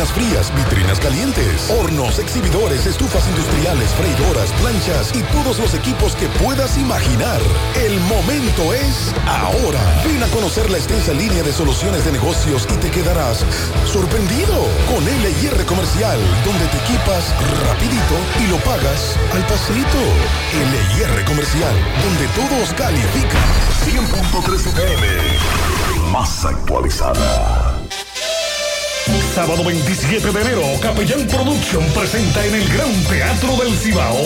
cocinas frías, vitrinas calientes, hornos, exhibidores, estufas industriales, freidoras, planchas y todos los equipos que puedas imaginar. El momento es ahora. Ven a conocer la extensa línea de soluciones de negocios y te quedarás sorprendido con LIR Comercial, donde te equipas rapidito y lo pagas al pasito. LIR Comercial, donde todos califican. 100.3 FM. Más actualizada. Sábado 27 de enero, Capellán Production presenta en el Gran Teatro del Cibao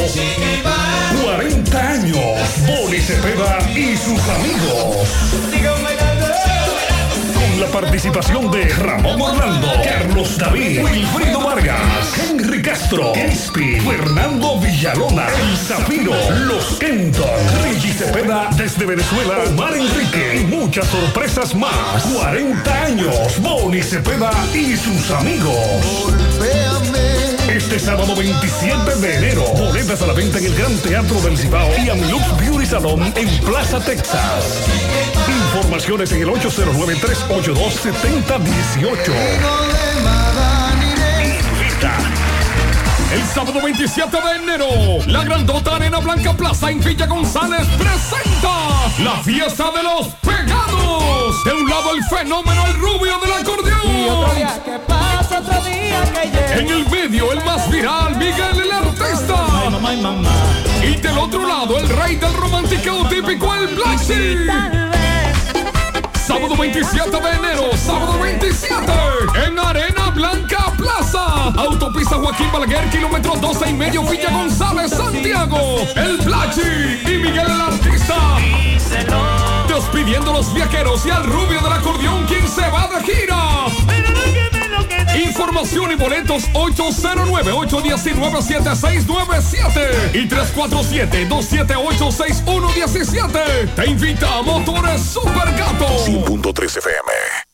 40 años, Boni Cepeda y sus amigos. La participación de Ramón Orlando, Carlos David, Wilfrido Vargas, Henry Castro, Crispy, Fernando Villalona, El Zafiro, Los Kenton, Reggie Cepeda desde Venezuela, Omar Enrique y muchas sorpresas más. 40 años, Boni Cepeda y sus amigos. Este sábado 27 de enero, boletas a la venta en el Gran Teatro del Cibao y Amilux Beauty Salon en Plaza Texas. Informaciones en el 809-382-7018. El sábado 27 de enero, la grandota Arena Blanca Plaza en Villa González presenta la fiesta de los pegados. De un lado el fenómeno, el rubio del acordeón. En el medio, el más viral, Miguel el artista. Y del otro lado, el rey del romántico típico, el Black. Sábado 27 de enero, sábado 27, en Arena Blanca Plaza. Autopista Joaquín Balaguer, kilómetro 12 y medio, Villa González, Santiago. El Blachi y Miguel el Artista. Despidiendo los viajeros y al rubio del acordeón, quien se va de gira. Información y boletos 809-819-7697 y 347-278-6117. Te invita a Motores Super Gato. 100.3 FM.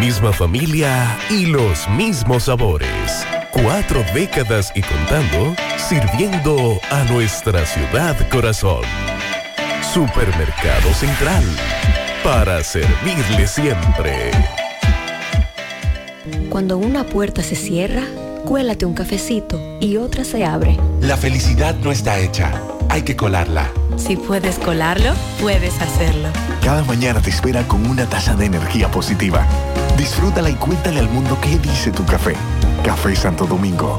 Misma familia y los mismos sabores. Cuatro décadas y contando, sirviendo a nuestra ciudad corazón. Supermercado Central. Para servirle siempre. Cuando una puerta se cierra, cuélate un cafecito y otra se abre. La felicidad no está hecha, hay que colarla. Si puedes colarlo, puedes hacerlo. Cada mañana te espera con una taza de energía positiva. Disfrútala y cuéntale al mundo qué dice tu café. Café Santo Domingo,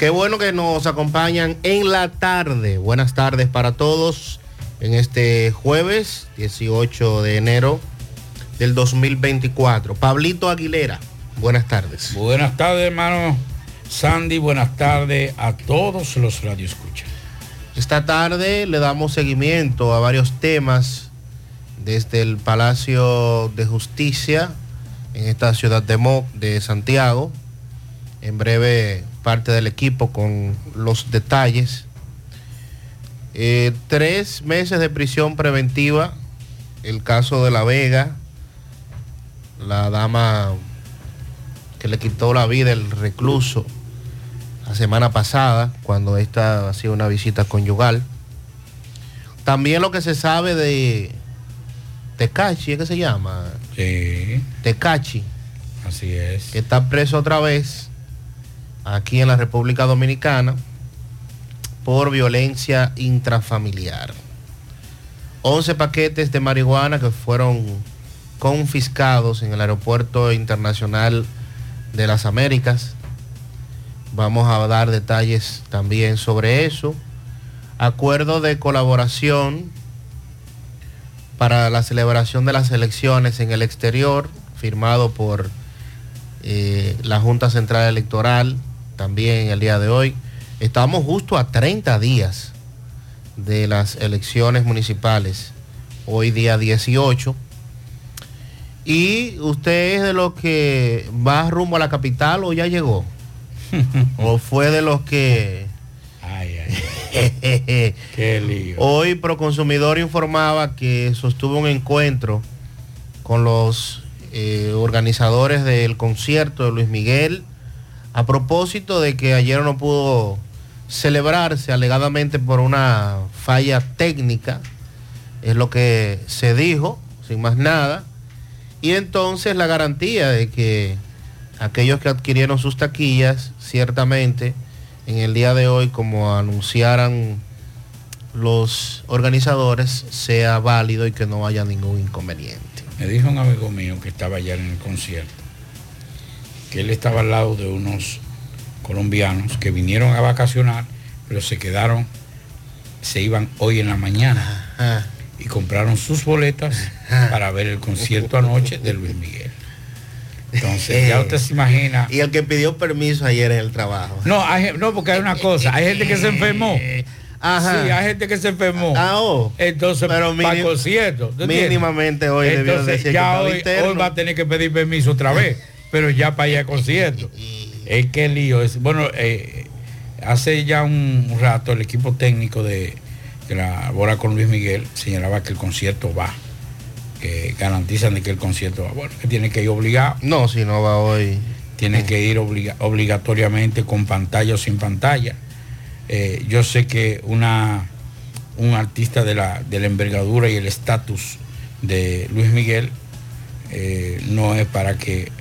Qué bueno que nos acompañan en la tarde. Buenas tardes para todos en este jueves 18 de enero del 2024. Pablito Aguilera, buenas tardes. Buenas tardes, hermano Sandy. Buenas tardes a todos los radioescuchas. Esta tarde le damos seguimiento a varios temas desde el Palacio de Justicia en esta ciudad de, Mo, de Santiago. En breve parte del equipo con los detalles. Eh, tres meses de prisión preventiva, el caso de La Vega, la dama que le quitó la vida el recluso la semana pasada, cuando esta hacía una visita conyugal. También lo que se sabe de Tecachi, ¿es que se llama? Sí. Tecachi. Así es. Que está preso otra vez aquí en la República Dominicana por violencia intrafamiliar. 11 paquetes de marihuana que fueron confiscados en el Aeropuerto Internacional de las Américas. Vamos a dar detalles también sobre eso. Acuerdo de colaboración para la celebración de las elecciones en el exterior, firmado por eh, la Junta Central Electoral también el día de hoy. Estamos justo a 30 días de las elecciones municipales, hoy día 18. ¿Y usted es de los que va rumbo a la capital o ya llegó? ¿O fue de los que... Ay, ay, Qué lío. Hoy Proconsumidor informaba que sostuvo un encuentro con los eh, organizadores del concierto de Luis Miguel a propósito de que ayer no pudo celebrarse alegadamente por una falla técnica, es lo que se dijo, sin más nada, y entonces la garantía de que aquellos que adquirieron sus taquillas, ciertamente, en el día de hoy, como anunciaran los organizadores, sea válido y que no haya ningún inconveniente. Me dijo un amigo mío que estaba ayer en el concierto, que él estaba al lado de unos colombianos que vinieron a vacacionar, pero se quedaron, se iban hoy en la mañana y compraron sus boletas para ver el concierto anoche de Luis Miguel. Entonces, ya usted se imagina. Y el que pidió permiso ayer en el trabajo. No, hay, no, porque hay una cosa, hay gente que se enfermó. Ajá. Sí, hay gente que se enfermó. Ah, oh. Entonces, Pero para minim- concierto. mínimamente hoy debió Entonces, decir que ya estaba hoy, hoy va a tener que pedir permiso otra vez, pero ya para ir al concierto. Es que lío es. Bueno, eh, hace ya un rato el equipo técnico de que labora con Luis Miguel señalaba que el concierto va, que garantizan de que el concierto va. Bueno, que tiene que ir obligado. No, si no va hoy. Tiene que ir obliga- obligatoriamente con pantalla o sin pantalla. Eh, yo sé que una, un artista de la, de la envergadura y el estatus de Luis Miguel eh, no es para que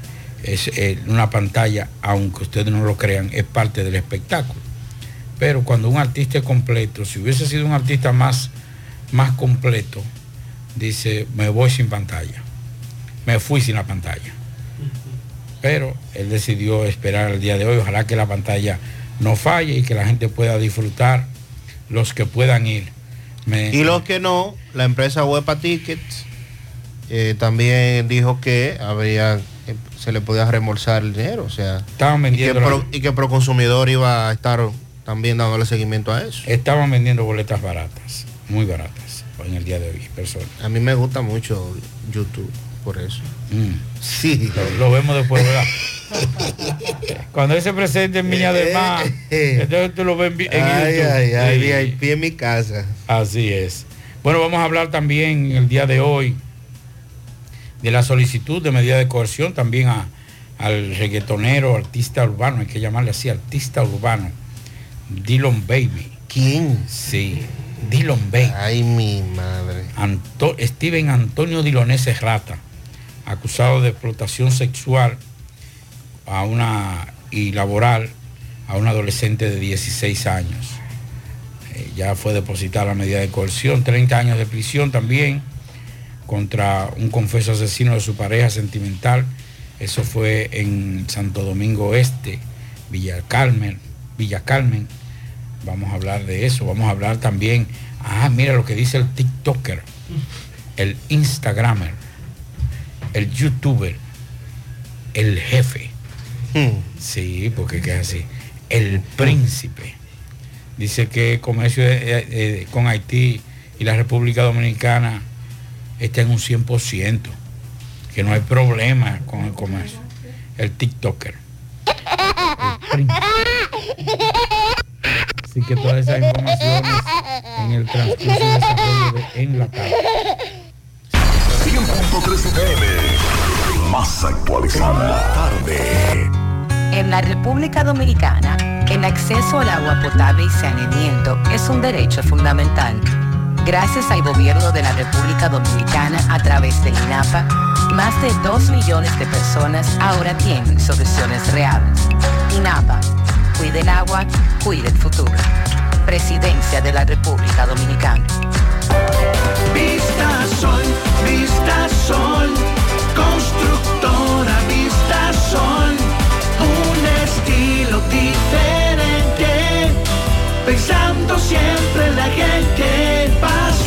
es eh, una pantalla, aunque ustedes no lo crean, es parte del espectáculo. Pero cuando un artista es completo, si hubiese sido un artista más, más completo, dice, me voy sin pantalla. Me fui sin la pantalla. Pero él decidió esperar el día de hoy. Ojalá que la pantalla no falle y que la gente pueda disfrutar, los que puedan ir. Y los que no, la empresa Huepa Tickets eh, también dijo que habría, se le podía reembolsar el dinero, o sea, Estaban y que, vendiendo, pro, y que Proconsumidor iba a estar también dándole seguimiento a eso. estaban vendiendo boletas baratas, muy baratas, en el día de hoy, personas. A mí me gusta mucho YouTube, por eso. Mm. Sí. Lo, lo vemos después, ¿verdad? Cuando él se presente en Viña del Mar, entonces tú lo ves en, vi- en Ay, YouTube. ay, ay, Sí. VIP en mi casa. Así es. Bueno, vamos a hablar también el día de hoy de la solicitud de medida de coerción también a- al reggaetonero, artista urbano, hay que llamarle así, artista urbano, Dylan Baby. ¿Quién? Sí, Dylan Baby. Ay, mi madre. Anto- Steven Antonio Dilonese Rata, acusado de explotación sexual a una y laboral a un adolescente de 16 años. Eh, ya fue depositada la medida de coerción, 30 años de prisión también contra un confeso asesino de su pareja sentimental. Eso fue en Santo Domingo Este, Villa Carmen, Villa Carmen. Vamos a hablar de eso. Vamos a hablar también. Ah, mira lo que dice el TikToker, el Instagramer, el YouTuber, el jefe. Sí, porque que es así. El príncipe. Dice que comercio eh, eh, con Haití y la República Dominicana está en un 100%, que no hay problema con el comercio. El TikToker. El. Así que todas esas informaciones en el transcurso de desarrollo de En la tarde. 100.3 FM. Más actualizada. Tarde. En la República Dominicana, el acceso al agua potable y saneamiento es un derecho fundamental. Gracias al gobierno de la República Dominicana a través de INAPA, más de 2 millones de personas ahora tienen soluciones reales. INAPA, cuide el agua, cuide el futuro. Presidencia de la República Dominicana. Vista sol, vista sol, Constructora Vista Sol, un estilo diferente, pensando siempre en la gente,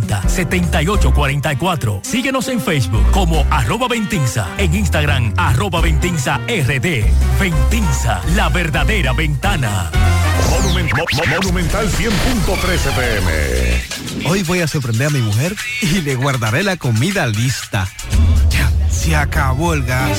809-570-7844. Síguenos en Facebook como arroba Ventinza, en Instagram arroba Ventinza RD. Ventinza, la verdadera ventana. Monumental 100.13 pm. Hoy voy a sorprender a mi mujer y le guardaré la comida lista. Ya, se acabó el gas.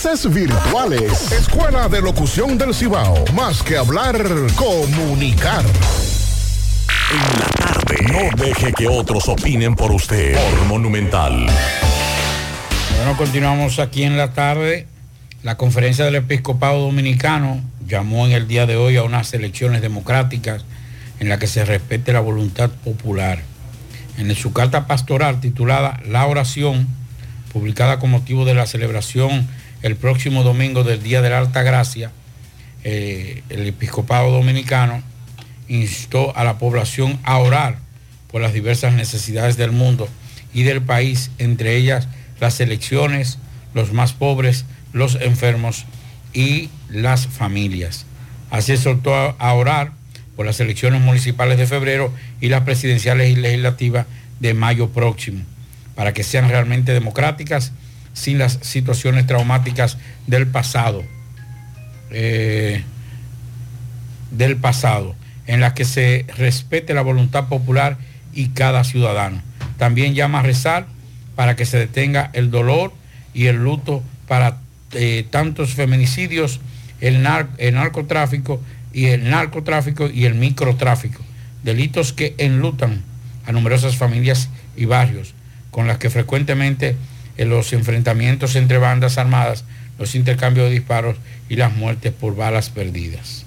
virtuales. Escuela de Locución del Cibao. Más que hablar, comunicar. En la tarde. No deje que otros opinen por usted. Por Monumental. Bueno, continuamos aquí en la tarde. La conferencia del episcopado dominicano llamó en el día de hoy a unas elecciones democráticas en la que se respete la voluntad popular. En su carta pastoral titulada La oración, publicada con motivo de la celebración el próximo domingo del Día de la Alta Gracia, eh, el episcopado dominicano instó a la población a orar por las diversas necesidades del mundo y del país, entre ellas las elecciones, los más pobres, los enfermos y las familias. Así soltó a orar por las elecciones municipales de febrero y las presidenciales y legislativas de mayo próximo, para que sean realmente democráticas sin las situaciones traumáticas del pasado. Eh, del pasado. en la que se respete la voluntad popular y cada ciudadano. También llama a rezar para que se detenga el dolor y el luto para eh, tantos feminicidios, el, el narcotráfico y el narcotráfico y el microtráfico, delitos que enlutan a numerosas familias y barrios, con las que frecuentemente los enfrentamientos entre bandas armadas, los intercambios de disparos y las muertes por balas perdidas.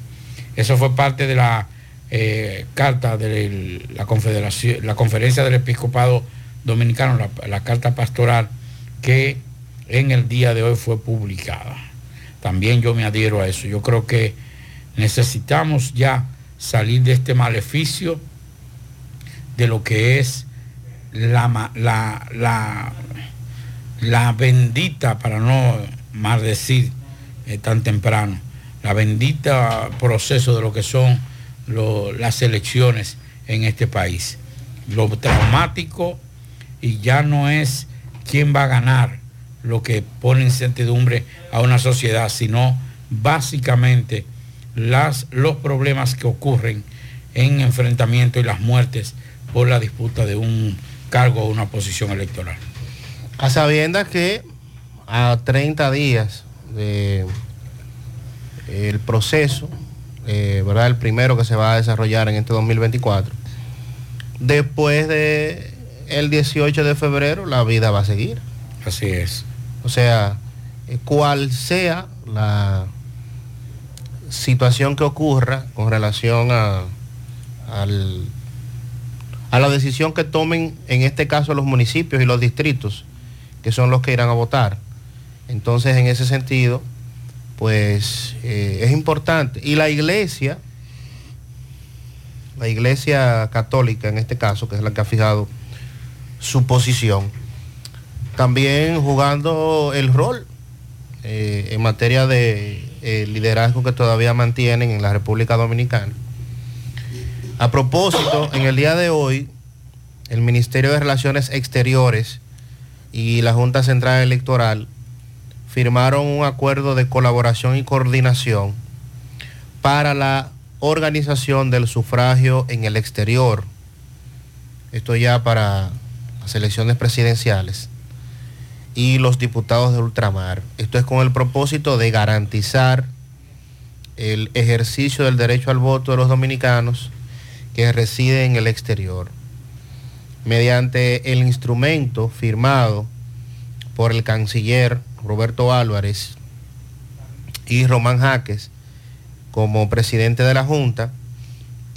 Eso fue parte de la eh, carta de la, Confederación, la Conferencia del Episcopado Dominicano, la, la carta pastoral que en el día de hoy fue publicada. También yo me adhiero a eso. Yo creo que necesitamos ya salir de este maleficio de lo que es la, la, la, bendita, para no maldecir eh, tan temprano, la bendita proceso de lo que son las elecciones en este país. Lo traumático y ya no es quién va a ganar lo que pone incertidumbre a una sociedad, sino básicamente las, los problemas que ocurren en enfrentamiento y las muertes por la disputa de un cargo o una posición electoral. A sabiendas que a 30 días de el proceso, eh, ¿verdad? El primero que se va a desarrollar en este 2024, después de el 18 de febrero la vida va a seguir. Así es. O sea, eh, cual sea la situación que ocurra con relación a, a la decisión que tomen, en este caso, los municipios y los distritos, que son los que irán a votar. Entonces, en ese sentido, pues eh, es importante. Y la iglesia, la iglesia católica en este caso, que es la que ha fijado su posición, también jugando el rol eh, en materia de eh, liderazgo que todavía mantienen en la República Dominicana. A propósito, en el día de hoy, el Ministerio de Relaciones Exteriores y la Junta Central Electoral firmaron un acuerdo de colaboración y coordinación para la organización del sufragio en el exterior. Esto ya para las elecciones presidenciales y los diputados de ultramar. Esto es con el propósito de garantizar el ejercicio del derecho al voto de los dominicanos que residen en el exterior. Mediante el instrumento firmado por el canciller Roberto Álvarez y Román Jaques como presidente de la Junta,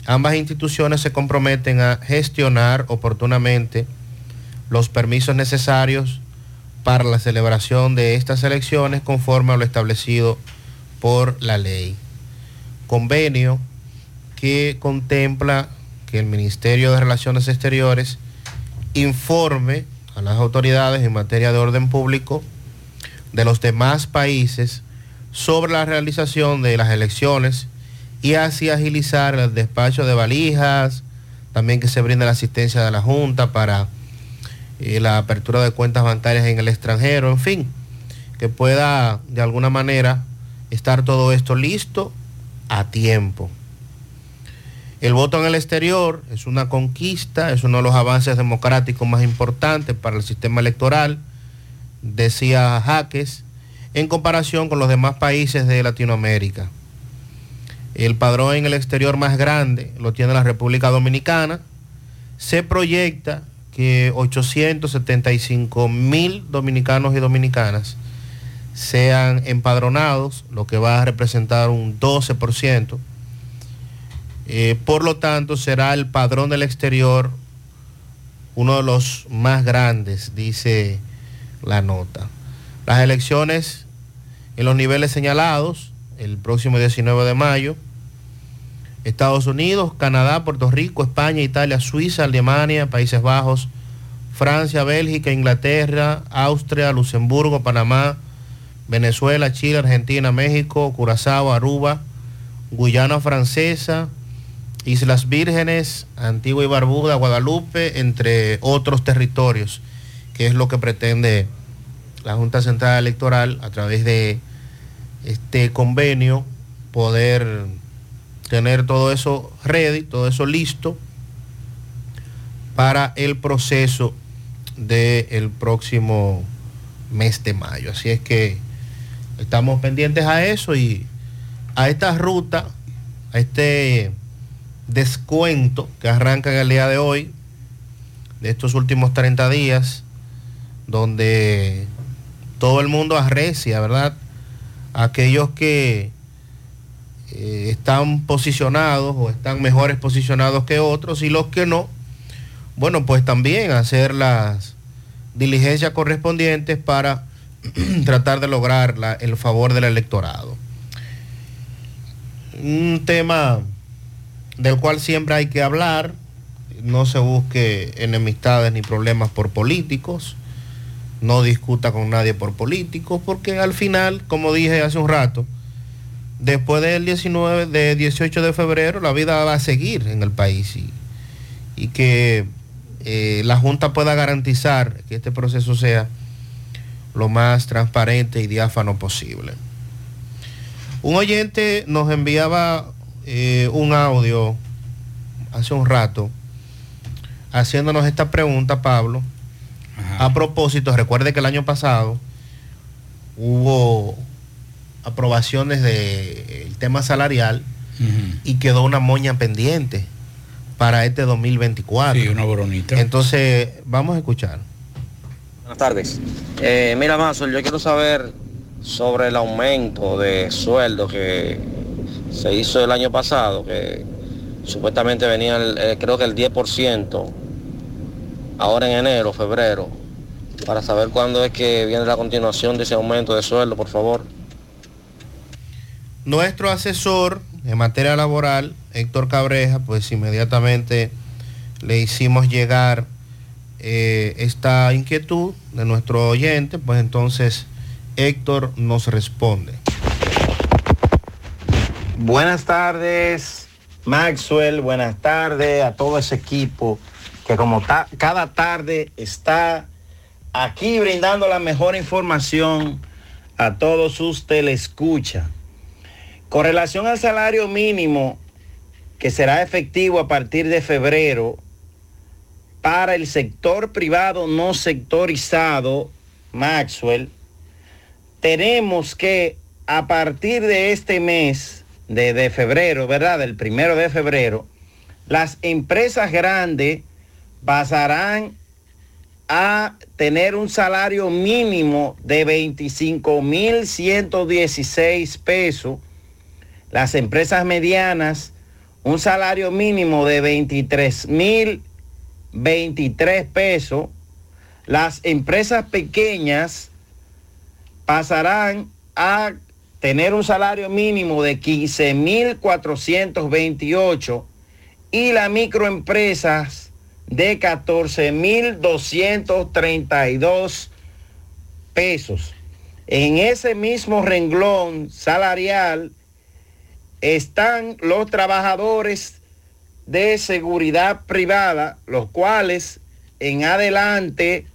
ambas instituciones se comprometen a gestionar oportunamente los permisos necesarios para la celebración de estas elecciones conforme a lo establecido por la ley. Convenio que contempla que el Ministerio de Relaciones Exteriores informe a las autoridades en materia de orden público de los demás países sobre la realización de las elecciones y así agilizar el despacho de valijas, también que se brinde la asistencia de la Junta para y la apertura de cuentas bancarias en el extranjero, en fin, que pueda de alguna manera estar todo esto listo a tiempo. El voto en el exterior es una conquista, es uno de los avances democráticos más importantes para el sistema electoral, decía Jaques, en comparación con los demás países de Latinoamérica. El padrón en el exterior más grande lo tiene la República Dominicana. Se proyecta que 875 mil dominicanos y dominicanas sean empadronados, lo que va a representar un 12%. Eh, por lo tanto, será el padrón del exterior uno de los más grandes, dice la nota. Las elecciones en los niveles señalados, el próximo 19 de mayo, Estados Unidos, Canadá, Puerto Rico, España, Italia, Suiza, Alemania, Países Bajos, Francia, Bélgica, Inglaterra, Austria, Luxemburgo, Panamá, Venezuela, Chile, Argentina, México, Curazao, Aruba, Guyana Francesa, Islas Vírgenes, Antigua y Barbuda, Guadalupe, entre otros territorios, que es lo que pretende la Junta Central Electoral a través de este convenio poder tener todo eso ready, todo eso listo para el proceso del próximo mes de mayo. Así es que estamos pendientes a eso y a esta ruta, a este descuento que arranca en el día de hoy, de estos últimos 30 días, donde todo el mundo arrecia, ¿verdad? Aquellos que eh, están posicionados o están mejores posicionados que otros y los que no, bueno, pues también hacer las diligencias correspondientes para tratar de lograr el favor del electorado. Un tema del cual siempre hay que hablar, no se busque enemistades ni problemas por políticos, no discuta con nadie por políticos, porque al final, como dije hace un rato, después del 19, de 18 de febrero, la vida va a seguir en el país y, que eh, la Junta pueda garantizar que este proceso sea lo más transparente y diáfano posible. Un oyente nos enviaba eh, un audio hace un rato haciéndonos esta pregunta, Pablo. A propósito, recuerde que el año pasado hubo aprobaciones del tema salarial y quedó una moña pendiente para este 2024. Sí, una boronita. Entonces, vamos a escuchar. Buenas tardes. Eh, mira, Mazo, yo quiero saber sobre el aumento de sueldo que se hizo el año pasado, que supuestamente venía, eh, creo que el 10%, ahora en enero, febrero, para saber cuándo es que viene la continuación de ese aumento de sueldo, por favor. Nuestro asesor en materia laboral, Héctor Cabreja, pues inmediatamente le hicimos llegar eh, esta inquietud de nuestro oyente, pues entonces Héctor nos responde. Buenas tardes, Maxwell. Buenas tardes a todo ese equipo que como cada tarde está aquí brindando la mejor información a todos sus telescuchas. Con relación al salario mínimo que será efectivo a partir de febrero para el sector privado no sectorizado, Maxwell, tenemos que a partir de este mes de, de febrero, ¿verdad? Del primero de febrero, las empresas grandes pasarán a tener un salario mínimo de 25.116 pesos. Las empresas medianas, un salario mínimo de 23.023 pesos. Las empresas pequeñas pasarán a tener un salario mínimo de 15.428 y las microempresas de 14.232 pesos. En ese mismo renglón salarial están los trabajadores de seguridad privada, los cuales en adelante,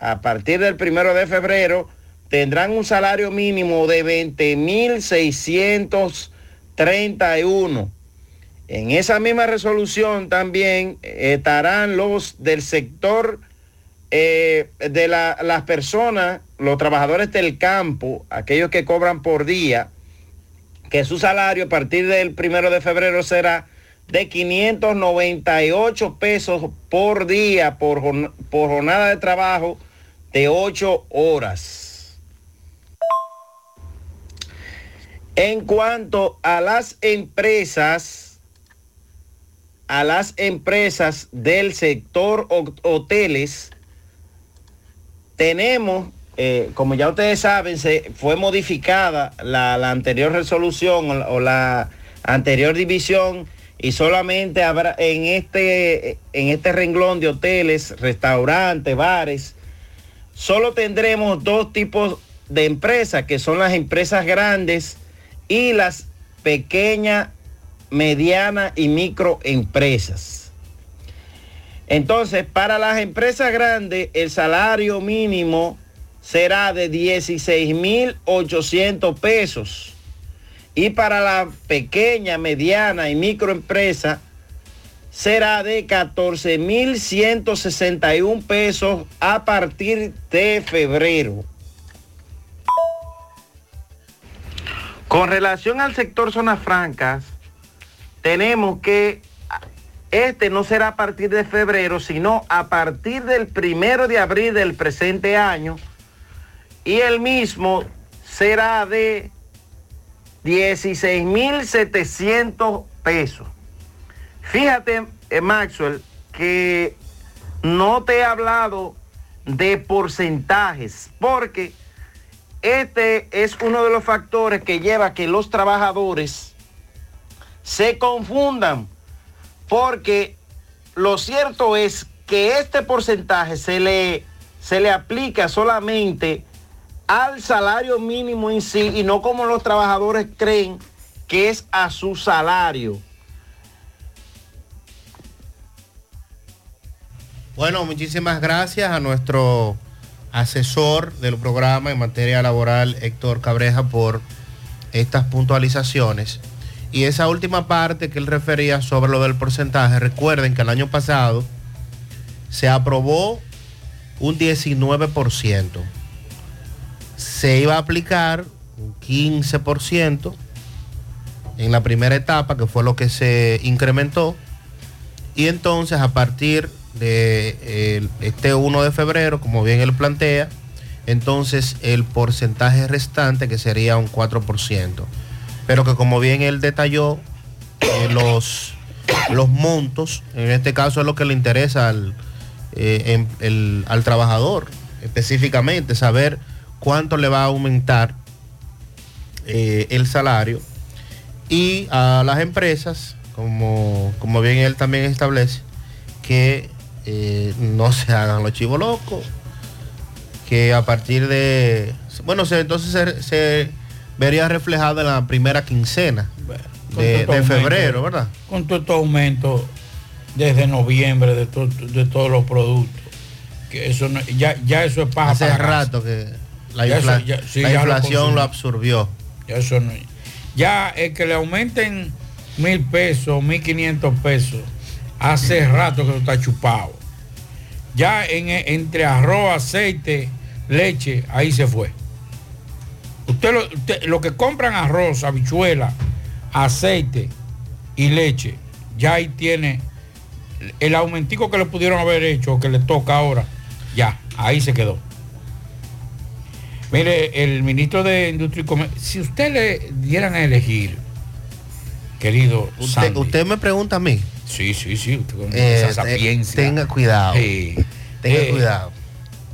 a partir del primero de febrero, tendrán un salario mínimo de 20.631. En esa misma resolución también estarán los del sector eh, de la- las personas, los trabajadores del campo, aquellos que cobran por día, que su salario a partir del primero de febrero será de 598 pesos por día por, por jornada de trabajo de 8 horas. En cuanto a las empresas, a las empresas del sector ho- hoteles, tenemos, eh, como ya ustedes saben, se fue modificada la, anterior resolución o la, o la anterior división y solamente habrá en este, en este renglón de hoteles, restaurantes, bares, solo tendremos dos tipos de empresas, que son las empresas grandes y las pequeñas, medianas y microempresas. Entonces, para las empresas grandes, el salario mínimo será de 16.800 pesos. y para la pequeña, mediana y microempresa será de 14.161 pesos a partir de febrero. Con relación al sector zonas francas, tenemos que este no será a partir de febrero, sino a partir del primero de abril del presente año. Y el mismo será de 16.700 pesos. Fíjate, eh, Maxwell, que no te he hablado de porcentajes, porque este es uno de los factores que lleva a que los trabajadores se confundan, porque lo cierto es que este porcentaje se le, se le aplica solamente al salario mínimo en sí y no como los trabajadores creen que es a su salario. Bueno, muchísimas gracias a nuestro asesor del programa en materia laboral, Héctor Cabreja, por estas puntualizaciones. Y esa última parte que él refería sobre lo del porcentaje, recuerden que el año pasado se aprobó un 19%. Se iba a aplicar un 15% en la primera etapa, que fue lo que se incrementó. Y entonces a partir de este 1 de febrero, como bien él plantea, entonces el porcentaje restante, que sería un 4%, pero que como bien él detalló, eh, los, los montos, en este caso es lo que le interesa al, eh, al trabajador, específicamente, saber cuánto le va a aumentar eh, el salario. Y a las empresas, como, como bien él también establece, que eh, no se hagan los chivos locos, que a partir de, bueno, se- entonces se, se vería reflejado en la primera quincena de, febrero, aumento, ¿verdad? Con todo este aumento desde noviembre de, to- de todos los productos. Que eso no- ya, ya eso es paja Hace para rato que la, Ya eso- infla- ya- sí, la ya lo inflación lo, absorbió. Ya eso no- ya el que le aumenten mil pesos, mil quinientos pesos, hace rato que lo está chupado. Ya en, entre arroz, aceite, leche, ahí se fue. Usted lo, usted- lo que compran arroz, habichuela, aceite y leche, ya ahí tiene el aumentico que le pudieron haber hecho, que le toca ahora, ya, ahí se quedó. Mire, el ministro de Industria y Comercio, si usted le dieran a elegir, querido Usted, Sandy, usted me pregunta a mí. Sí, sí, sí, usted con Eh, esa sapiencia. tenga cuidado. Sí. Tenga Eh, cuidado.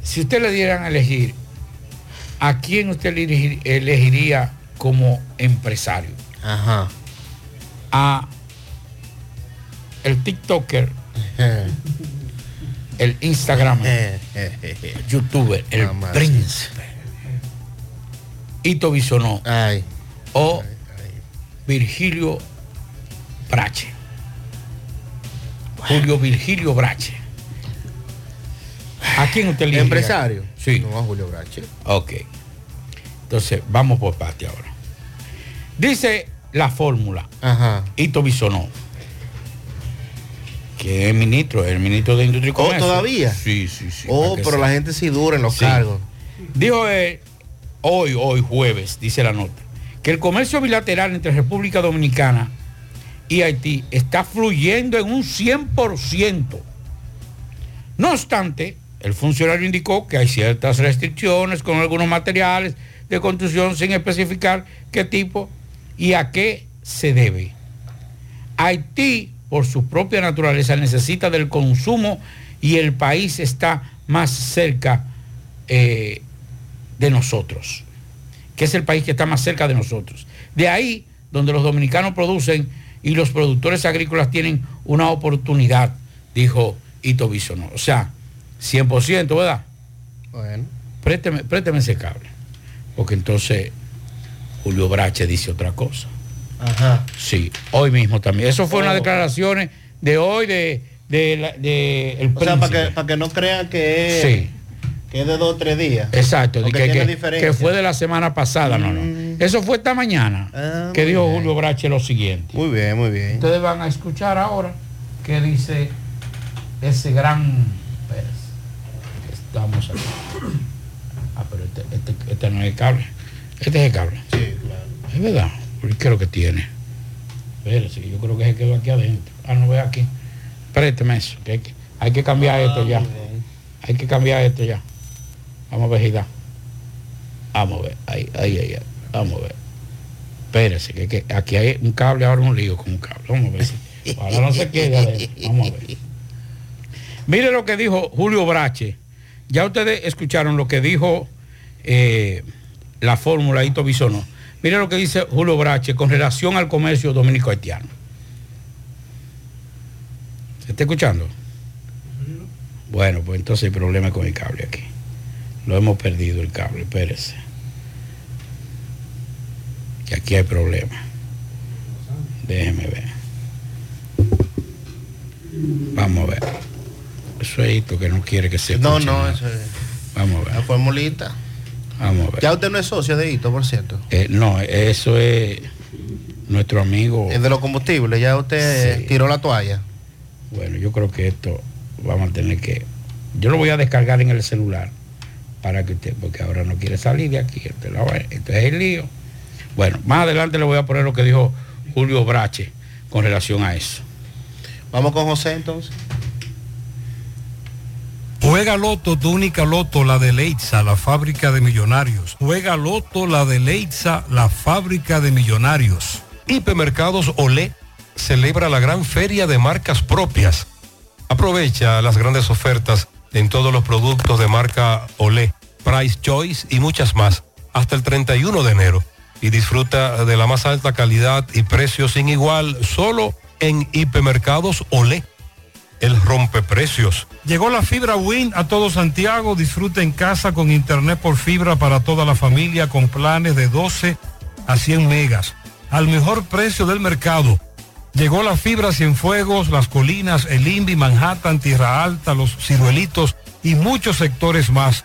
Si usted le dieran a elegir, ¿a quién usted le elegir- elegiría como empresario? Ajá. A el TikToker, el Instagram, youtuber, el Mamá. príncipe, Ito Bisonó o Virgilio Brache. Julio Virgilio Brache. ¿A quién usted le ¿Empresario? Sí. No, a Julio Brache. Ok. Entonces, vamos por parte ahora. Dice la fórmula. Ajá. Ito Bisonó. Que es ministro, el ministro de Industria y ¿Oh, Comercio. todavía? Sí, sí, sí. Oh, pero la gente sí dura en los Sí. cargos. Dijo él, hoy, hoy jueves, dice la nota, que el comercio bilateral entre República Dominicana y Haití está fluyendo en un 100%. No obstante, el funcionario indicó que hay ciertas restricciones con algunos materiales de construcción sin especificar qué tipo y a qué se debe. Haití, por su propia naturaleza, necesita del consumo y el país está más cerca eh, de nosotros, que es el país que está más cerca de nosotros. De ahí donde los dominicanos producen y los productores agrícolas tienen una oportunidad, dijo Ito Bisono. O sea, 100%, ¿verdad? Bueno. Présteme, présteme ese cable, porque entonces Julio Brache dice otra cosa. Ajá. Sí, hoy mismo también. Eso fue Oh. unas declaraciones de hoy de, de, la- de el O sea, para que, para que no crean que es, Sí. que es de dos o tres días. Exacto, que fue de la semana pasada, no, no. Eso fue esta mañana Ah, que dijo bien. Julio Brache lo siguiente. Muy bien, muy bien. Ustedes van a escuchar ahora qué dice ese gran Pérez. Estamos aquí. Ah, pero este, este- este no es el cable. Este es el cable. Sí, claro. Es verdad. ¿Por ¿Qué es lo que tiene? Espérese, yo creo que se quedó aquí adentro. Ah, no ve aquí. Présteme eso. que hay, que, hay que cambiar esto ya. Hay que cambiar esto ya. Vamos a ver si da. Vamos a ver. Ahí, ahí, ahí. ahí. Vamos a ver. Espérese, que, aquí hay un cable, ahora un lío con un cable. Vamos a ver si. Ahora no se adentro. Vamos a ver. Mire lo que dijo Julio Brache. Ya ustedes escucharon lo que dijo eh, la fórmula Hito Bisono. Mire lo que dice Julio Brache con relación al comercio dominico haitiano. ¿Se está escuchando? Bueno, pues entonces hay problema con el cable aquí. Lo hemos perdido el cable, espérese. Que aquí hay problema. Déjeme ver. Vamos a ver. Eso es esto que no quiere que se No, no, nada. eso es Vamos a ver. la formulita. Vamos a ver. Ya usted no es socio de Hito, por cierto. Eh, no, eso es nuestro amigo. Es de los combustibles, ya usted Sí. tiró la toalla. Bueno, yo creo que esto vamos a tener que. Yo lo voy a descargar en el celular para que usted, porque ahora no quiere salir de aquí. Esto, es la- esto es el lío. Bueno, más adelante le voy a poner lo que dijo Julio Brache con relación a eso. Vamos con José entonces. Juega Loto, tu única Loto, la de Leitza, la fábrica de millonarios. Juega Loto, la de Leitza, la fábrica de millonarios. Hipermercados Olé celebra la gran feria de marcas propias. Aprovecha las grandes ofertas en todos los productos de marca Olé, Price Choice y muchas más hasta el 31 de enero. Y disfruta de la más alta calidad y precio sin igual solo en Hipermercados Olé. El rompeprecios. Llegó la fibra Win a todo Santiago. Disfruta en casa con internet por fibra para toda la familia con planes de 12 a 100 megas. Al mejor precio del mercado. Llegó la fibra Cienfuegos, Las Colinas, El Invi, Manhattan, Tierra Alta, Los Ciruelitos y muchos sectores más.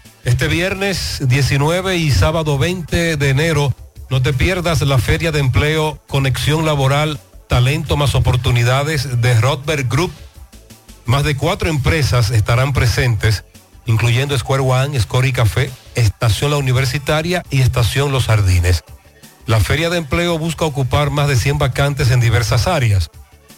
Este viernes 19 y sábado 20 de enero, no te pierdas la Feria de Empleo Conexión Laboral, Talento más Oportunidades de Rodberg Group. Más de cuatro empresas estarán presentes, incluyendo Square One, Scory Café, Estación La Universitaria y Estación Los Jardines. La Feria de Empleo busca ocupar más de 100 vacantes en diversas áreas.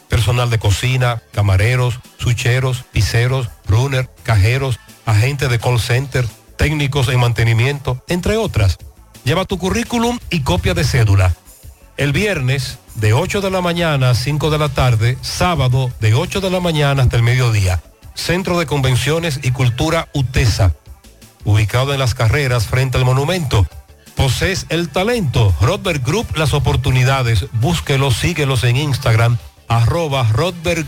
Personal de cocina, camareros, sucheros, piseros, runner, cajeros, agentes de call center, técnicos en mantenimiento, entre otras. Lleva tu currículum y copia de cédula. El viernes de 8 de la mañana a 5 de la tarde, sábado de 8 de la mañana hasta el mediodía. Centro de Convenciones y Cultura UTESA, ubicado en las carreras frente al monumento. Posees el talento, Rodberg Group las oportunidades. Búsquelos, síguelos en Instagram, arroba Rodberg.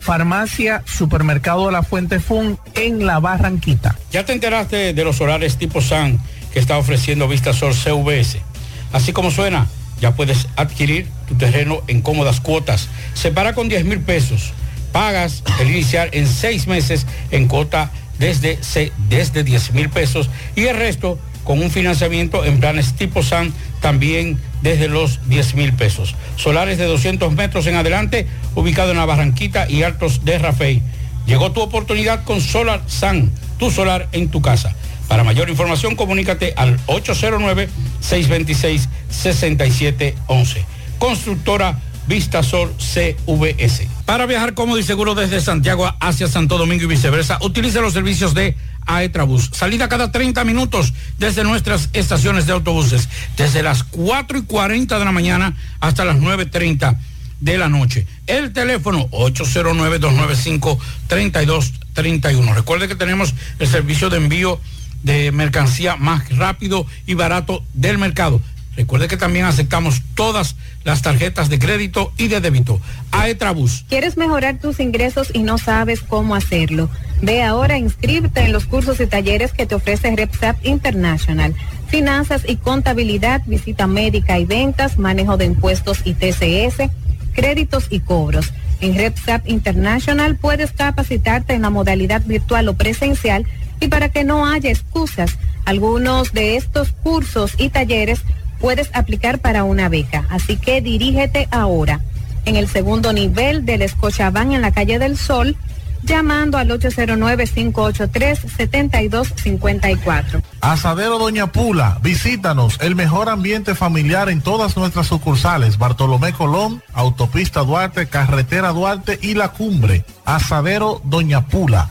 Farmacia Supermercado La Fuente Fun en La Barranquita. ¿Ya te enteraste de los solares tipo SAN que está ofreciendo Vistasol CVS? Así como suena, ya puedes adquirir tu terreno en cómodas cuotas. Separa con 10 mil pesos. Pagas el inicial en seis meses en cuota desde, desde 10 mil pesos y el resto con un financiamiento en planes tipo SAN también desde los 10 mil pesos. Solares de 200 metros en adelante, ubicado en la Barranquita y Altos de Rafey. Llegó tu oportunidad con Solar San, tu solar en tu casa. Para mayor información, comunícate al 809-626-6711. Constructora Vistasol CVS. Para viajar cómodo y seguro desde Santiago hacia Santo Domingo y viceversa, utilice los servicios de Aetrabús. Salida cada 30 minutos desde nuestras estaciones de autobuses, desde las 4 y 40 de la mañana hasta las 9.30 de la noche. El teléfono 809-295-3231. Recuerde que tenemos el servicio de envío de mercancía más rápido y barato del mercado. Recuerde que también aceptamos todas tarjetas de crédito y de débito. Aetrabús. ¿Quieres mejorar tus ingresos y no sabes cómo hacerlo? Ve ahora, inscríbete en los cursos y talleres que te ofrece RepSap International. Finanzas y contabilidad, visita médica y ventas, manejo de impuestos y TCS, créditos y cobros. En RepSap International puedes capacitarte en la modalidad virtual o presencial y para que no haya excusas, algunos de estos cursos y talleres puedes aplicar para una beca. Así que dirígete ahora en el segundo nivel del Escochabán en la calle del Sol, llamando al 809-583-7254. Asadero Doña Pula, visítanos, el mejor ambiente familiar en todas nuestras sucursales, Bartolomé Colón, Autopista Duarte, Carretera Duarte y La Cumbre. Asadero Doña Pula.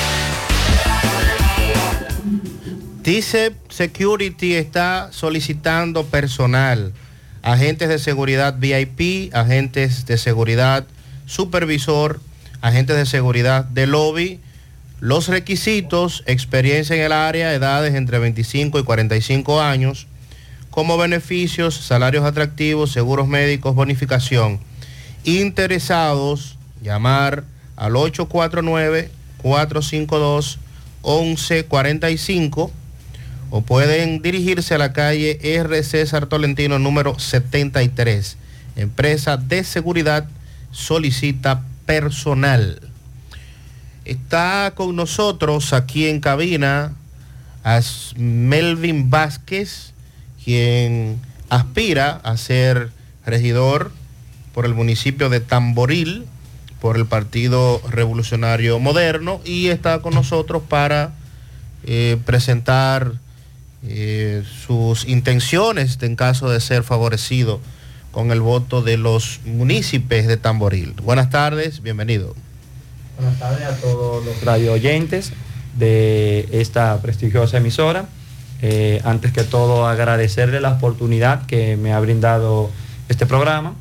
Dice Security está solicitando personal, agentes de seguridad VIP, agentes de seguridad supervisor, agentes de seguridad de lobby. Los requisitos, experiencia en el área, edades entre 25 y 45 años, como beneficios, salarios atractivos, seguros médicos, bonificación. Interesados, llamar al 849-452-1145 o pueden dirigirse a la calle RC Sartolentino número 73. Empresa de seguridad solicita personal. Está con nosotros aquí en cabina as Melvin Vázquez, quien aspira a ser regidor por el municipio de Tamboril, por el Partido Revolucionario Moderno, y está con nosotros para eh, presentar eh, sus intenciones en caso de ser favorecido con el voto de los municipios de Tamboril. Buenas tardes, bienvenido. Buenas tardes a todos los radio oyentes de esta prestigiosa emisora. Eh, antes que todo agradecerle la oportunidad que me ha brindado este programa.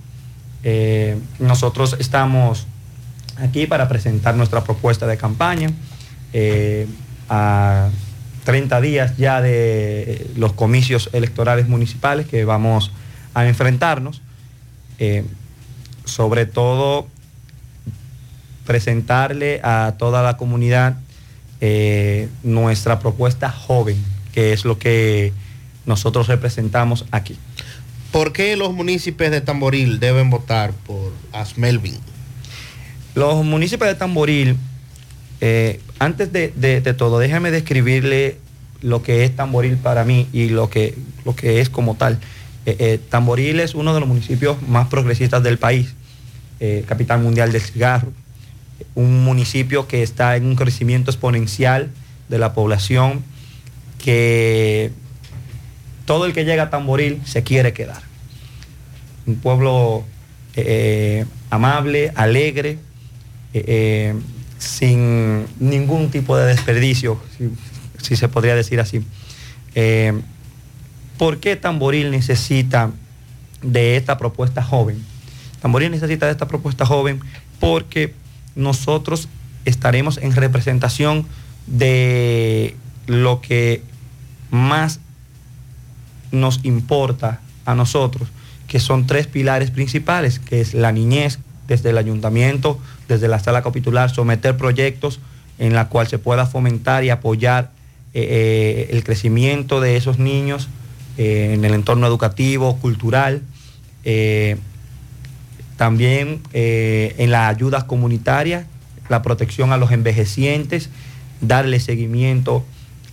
Eh, nosotros estamos aquí para presentar nuestra propuesta de campaña. a 30 días ya de los comicios electorales municipales que vamos a enfrentarnos. Eh, sobre todo presentarle a toda la comunidad eh, nuestra propuesta joven, que es lo que nosotros representamos aquí. ¿Por qué los municipios de Tamboril deben votar por Asmelvin? Los municipios de Tamboril eh, antes de, todo, déjame describirle lo que es Tamboril para mí y lo que, lo que es como tal. Eh, eh, Tamboril es uno de los municipios más progresistas del país, capital mundial del cigarro, un municipio que está en un crecimiento exponencial de la población, que todo el que llega a Tamboril se quiere quedar. Un pueblo amable, alegre, sin ningún tipo de desperdicio, si, se podría decir así. Eh, ¿Por qué Tamboril necesita de esta propuesta joven? Tamboril necesita de esta propuesta joven porque nosotros estaremos en representación de lo que más nos importa a nosotros, que son tres pilares principales, que es la niñez, desde el ayuntamiento, desde la sala capitular, someter proyectos en la cual se pueda fomentar y apoyar eh, eh, el crecimiento de esos niños eh, en el entorno educativo, cultural, también en las ayudas comunitarias, la protección a los envejecientes, darle seguimiento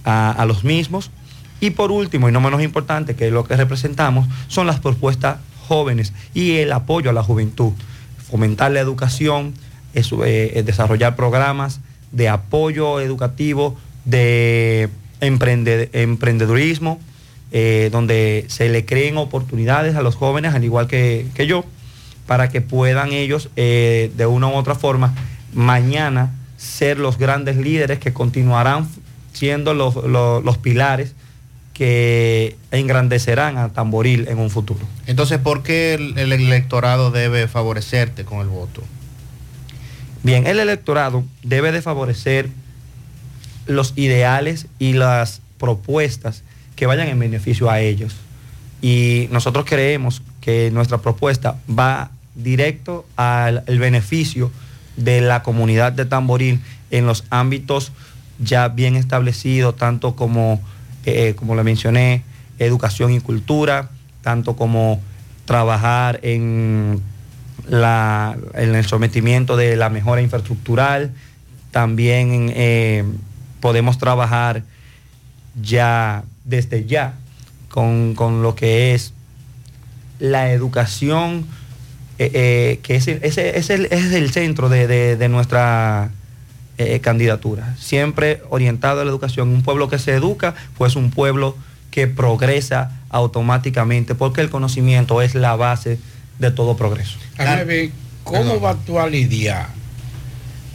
a, a los mismos. Y por último, y no menos importante, que es lo que representamos, son las propuestas jóvenes y el apoyo a la juventud. Fomentar la educación, eh, desarrollar programas de apoyo educativo, de emprende- emprendedurismo, eh, donde se le creen oportunidades a los jóvenes, al igual que, que yo, para que puedan ellos, eh, de una u otra forma, mañana ser los grandes líderes que continuarán siendo los- los pilares que engrandecerán a Tamboril en un futuro. Entonces, ¿por qué el, el electorado debe favorecerte con el voto? Bien, el electorado debe de favorecer los ideales y las propuestas que vayan en beneficio a ellos. Y nosotros creemos que nuestra propuesta va directo al el beneficio de la comunidad de Tamboril en los ámbitos ya bien establecidos, tanto como, eh, como le mencioné, educación y cultura, tanto como trabajar en, la- en el sometimiento de la mejora infraestructural, también eh, podemos trabajar ya desde ya con, con lo que es la educación, eh, eh, que es, ese- es el, es el centro de, de- de nuestra eh, candidatura. Siempre orientado a la educación. Un pueblo que se educa, pues un pueblo que progresa automáticamente, porque el conocimiento es la base de todo progreso. Ver, ¿cómo va tú a lidiar?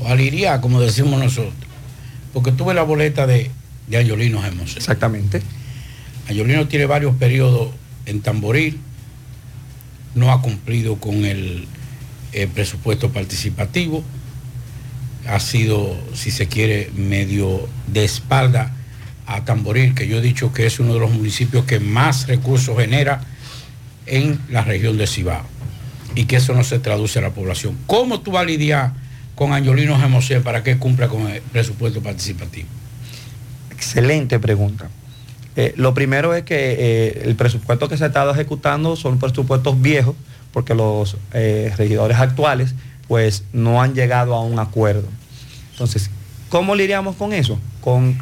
O a lidiar, como decimos nosotros. Porque tuve la boleta de, de Ayolino Gemose. Exactamente. Ayolino tiene varios periodos en Tamboril. No ha cumplido con el, presupuesto participativo. Ha sido, si se quiere, medio de espalda a Tamboril, que yo he dicho que es uno de los municipios que más recursos genera en la región de Cibao y que eso no se traduce a la población. ¿Cómo tú vas a lidiar con Angiolino Gemosé para que cumpla con el presupuesto participativo? Excelente pregunta. Eh, lo primero es que eh, el presupuesto que se ha estado ejecutando son presupuestos viejos, porque los eh, regidores actuales pues no han llegado a un acuerdo. Entonces, ¿cómo lidiamos con eso? Con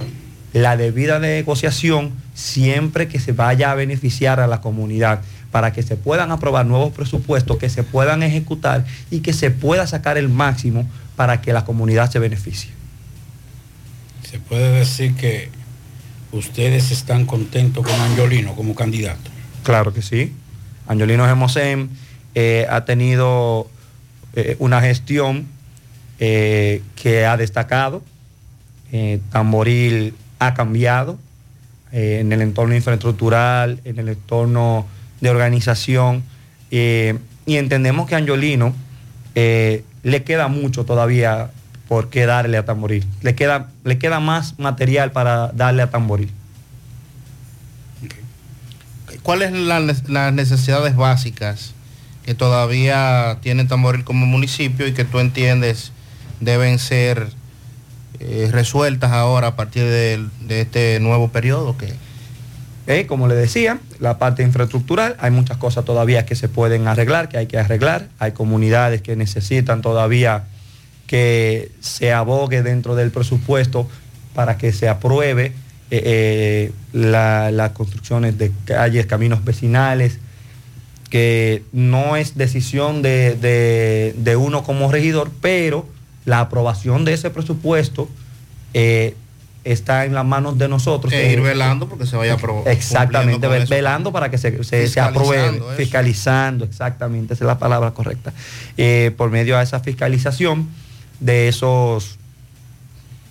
la debida negociación siempre que se vaya a beneficiar a la comunidad para que se puedan aprobar nuevos presupuestos, que se puedan ejecutar y que se pueda sacar el máximo para que la comunidad se beneficie. Se puede decir que ustedes están contentos con Angiolino como candidato. Claro que sí. Angelino Gemosén eh, ha tenido eh, una gestión eh, que ha destacado. Eh, Tamboril ha cambiado eh, en el entorno infraestructural, en el entorno de organización. eh, y entendemos que a Angiolino le queda mucho todavía por qué darle a Tamboril. Le queda, le queda más material para darle a Tamboril. ¿Cuáles son la- las necesidades básicas que todavía tiene Tamboril como municipio y que tú entiendes deben ser eh, resueltas ahora a partir de, este nuevo periodo? Que Eh, como le decía, la parte infraestructural, hay muchas cosas todavía que se pueden arreglar, que hay que arreglar. Hay comunidades que necesitan todavía que se abogue dentro del presupuesto para que se apruebe eh, la- las construcciones de calles, caminos vecinales, que no es decisión de, de- de uno como regidor, pero la aprobación de ese presupuesto eh, está en las manos de nosotros. E ir velando porque se vaya apro- Exactamente, velando para que se, se- se apruebe, eso. fiscalizando, exactamente, esa es la palabra correcta. Eh, por medio de esa fiscalización de esos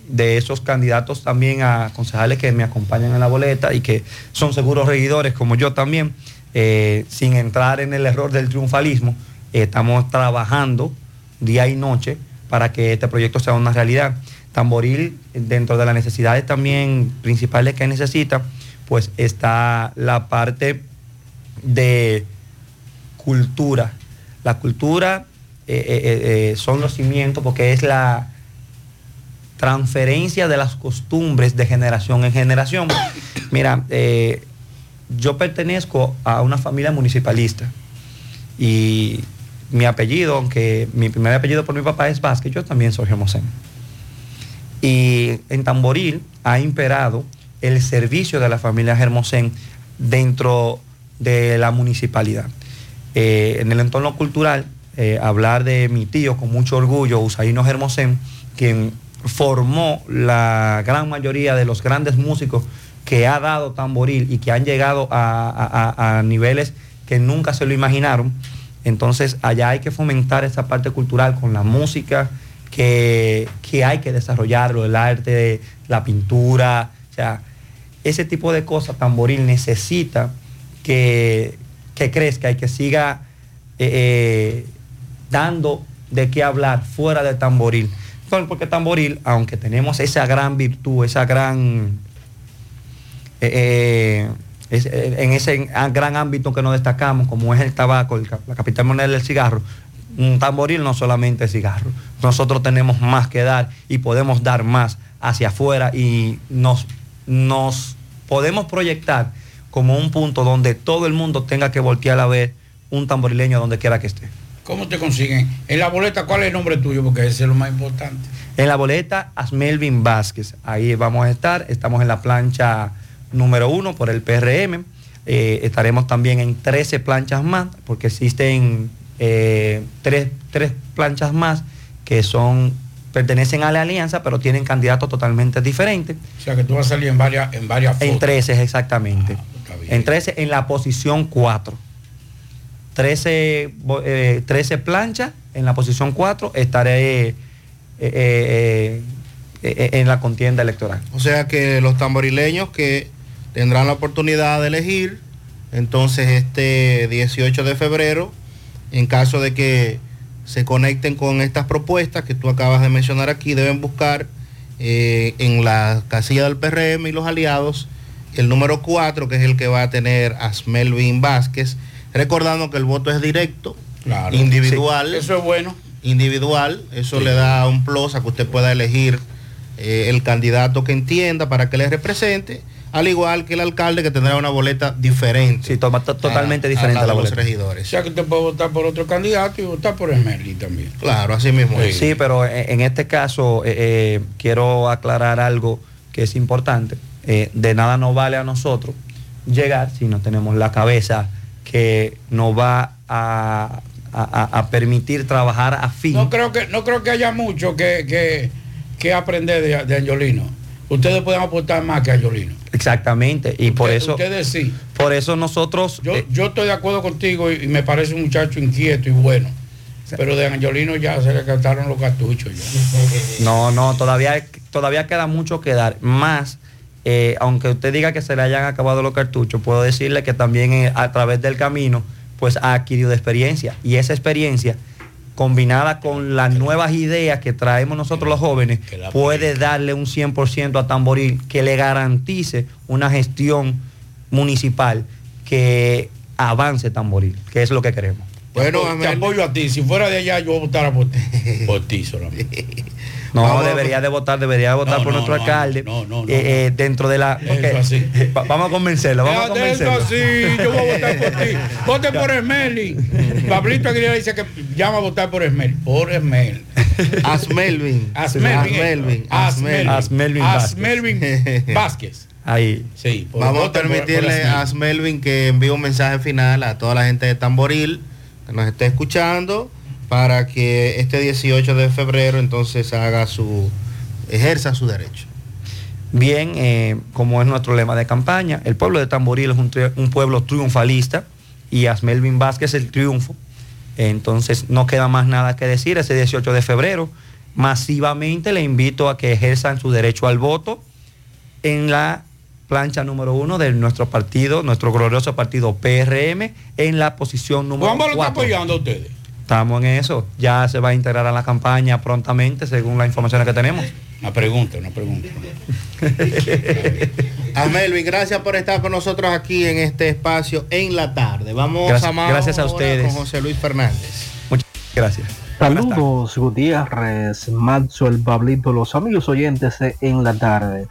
de esos candidatos también a concejales que me acompañan en la boleta y que son seguros regidores como yo también, eh, sin entrar en el error del triunfalismo, eh, estamos trabajando día y noche para que este proyecto sea una realidad. Tamboril, dentro de las necesidades también principales que necesita, pues está la parte de cultura. La cultura eh, eh, eh, son los cimientos porque es la transferencia de las costumbres de generación en generación. Mira, yo pertenezco a una familia municipalista y mi apellido, aunque mi primer apellido por mi papá es Vázquez, yo también soy Gemosén. Y en Tamboril ha imperado el servicio de la familia Germosén dentro de la municipalidad. Eh, en el entorno cultural, eh, hablar de mi tío con mucho orgullo, Usaino Germosén, quien formó la gran mayoría de los grandes músicos que ha dado Tamboril y que han llegado a niveles que nunca se lo imaginaron. Entonces allá hay que fomentar esa parte cultural con la música, que, que hay que desarrollarlo, el arte, la pintura, o sea, ese tipo de cosas Tamboril necesita que, que crezca y que siga eh, eh, dando de qué hablar fuera de Tamboril. Porque Tamboril, aunque tenemos esa gran virtud, esa gran eh, es- eh, en ese gran ámbito que nos destacamos, como es el tabaco, el la capital mundial del cigarro, un tamboril no solamente es cigarro. Nosotros tenemos más que dar y podemos dar más hacia afuera y nos, nos podemos proyectar como un punto donde todo el mundo tenga que voltear a ver un tamborileño donde quiera que esté. ¿Cómo te consiguen? En la boleta, ¿cuál es el nombre tuyo? Porque ese es lo más importante. En la boleta, Asmelvin Vázquez. Ahí vamos a estar. Estamos en la plancha número uno por el PRM. Eh, estaremos también en 13 planchas más, porque existen eh, tres, tres planchas más que son pertenecen a la alianza, pero tienen candidatos totalmente diferentes. O sea que tú vas a salir en varias, en varias fotos. En 13, exactamente. en 13, en la posición 4. 13, bo- eh, 13 planchas, en la posición 4 estaré eh, eh, en la contienda electoral. O sea que los tamborileños que tendrán la oportunidad de elegir, entonces este 18 de febrero, en caso de que se conecten con estas propuestas que tú acabas de mencionar aquí, deben buscar eh, en la casilla del PRM y los aliados el número 4, que es el que va a tener Asmelvin Vázquez, recordando que el voto es directo, Claro. individual. Sí, eso es bueno. Individual, eso Sí. le da un plus a que usted pueda elegir eh, el candidato que entienda para que le represente, al igual que el alcalde que tendrá una boleta diferente. Sí, totalmente a- diferente a a la de los boleta. regidores. O sea que usted puede votar por otro candidato y votar por Esmerli también. Claro, así mismo. Sí, pero en este caso eh, eh, quiero aclarar algo que es importante. Eh, de nada nos vale a nosotros llegar si no tenemos la cabeza que nos va a, a- a- a permitir trabajar a fin. No creo que, no creo que haya mucho que, que, que aprender de, de Angiolino. Ustedes pueden aportar más que Angiolino. Exactamente. Y por eso, Ustedes sí. por eso nosotros. Yo, eh, yo estoy de acuerdo contigo y, y me parece un muchacho inquieto y bueno. Pero de Angiolino ya se le cantaron los cartuchos. Ya. No, no, todavía, todavía queda mucho que dar. Más, eh, aunque usted diga que se le hayan acabado los cartuchos, puedo decirle que también eh, a través del camino, pues ha adquirido experiencia. Y esa experiencia, combinada con las nuevas ideas que traemos nosotros los jóvenes, puede darle un 100% a Tamboril que le garantice una gestión municipal que avance Tamboril, que es lo que queremos. Bueno, te apoyo a ti. Si fuera de allá, yo votara por ti. Por ti solamente. No, Vamos a- debería de votar, debería de votar No, por no, nuestro no, alcalde. no, no, no, Eh, eh, dentro de la. Va- vamos a convencerlo, vamos a Déjate eso convencerlo. así, yo voy a votar por ti. Vote por Esmeli. Pablito Aguilera dice que llama a votar por Esmeli. Por Esmeli. Asmelvin. Asmelvin. Asmelvin. Asmelvin. Vázquez. Ahí. Sí, por- Vamos a voten por- por permitirle Asmelvin. a Asmelvin que envíe un mensaje final a toda la gente de Tamboril que nos esté escuchando para que este 18 de febrero entonces haga su ejerza su derecho. Bien, eh, como es nuestro lema de campaña, el pueblo de Tamboril es un, tri- un pueblo triunfalista y Asmelvin Vázquez el triunfo. Entonces no queda más nada que decir ese 18 de febrero. Masivamente le invito a que ejerzan su derecho al voto en la plancha número uno de nuestro partido, nuestro glorioso partido PRM, en la posición número Juan Pablo está cuatro. apoyando a ustedes. Estamos en eso. Ya se va a integrar a la campaña prontamente, según las informaciones que tenemos. Una pregunta, una pregunta. Asmelvin, gracias por estar con nosotros aquí en este espacio en la tarde. Vamos Gracias- a más gracias a ustedes. con José Luis Fernández. Muchas gracias. Saludos, Gutiérrez, Maxwell, Pablito, los amigos oyentes de en la tarde.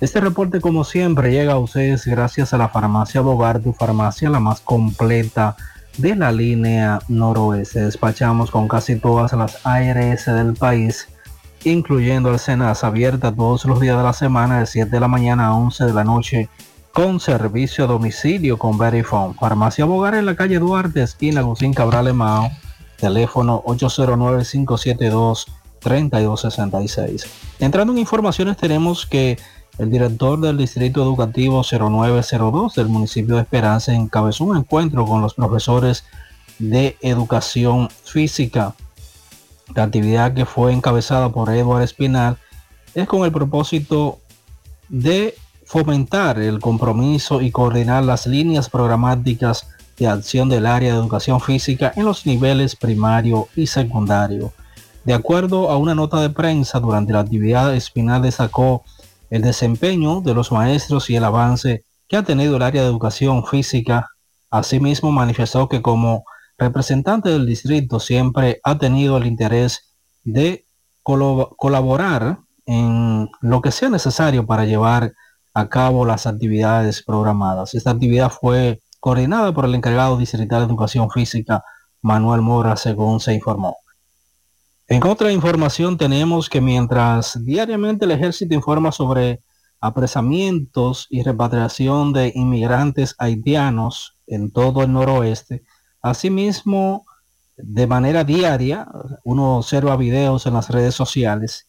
Este reporte, como siempre, llega a ustedes gracias a la farmacia Bogar, tu farmacia la más completa de la línea noroeste. Despachamos con casi todas las ARS del país, incluyendo el Senas, abierta todos los días de la semana, de 7 de la mañana a 11 de la noche, con servicio a domicilio con Verifone. Farmacia Bogar en la calle Duarte, esquina Gusín Cabral Mao teléfono 809-572-3266. Entrando en informaciones tenemos que el director del Distrito Educativo 0902 del municipio de Esperanza encabezó un encuentro con los profesores de educación física. La actividad que fue encabezada por Eduardo Espinal es con el propósito de fomentar el compromiso y coordinar las líneas programáticas de acción del área de educación física en los niveles primario y secundario. De acuerdo a una nota de prensa, durante la actividad Espinal destacó el desempeño de los maestros y el avance que ha tenido el área de educación física. Asimismo, manifestó que como representante del distrito siempre ha tenido el interés de colaborar en lo que sea necesario para llevar a cabo las actividades programadas. Esta actividad fue coordinada por el encargado distrital de educación física, Manuel Mora, según se informó. En otra información tenemos que mientras diariamente el ejército informa sobre apresamientos y repatriación de inmigrantes haitianos en todo el noroeste, asimismo de manera diaria uno observa videos en las redes sociales,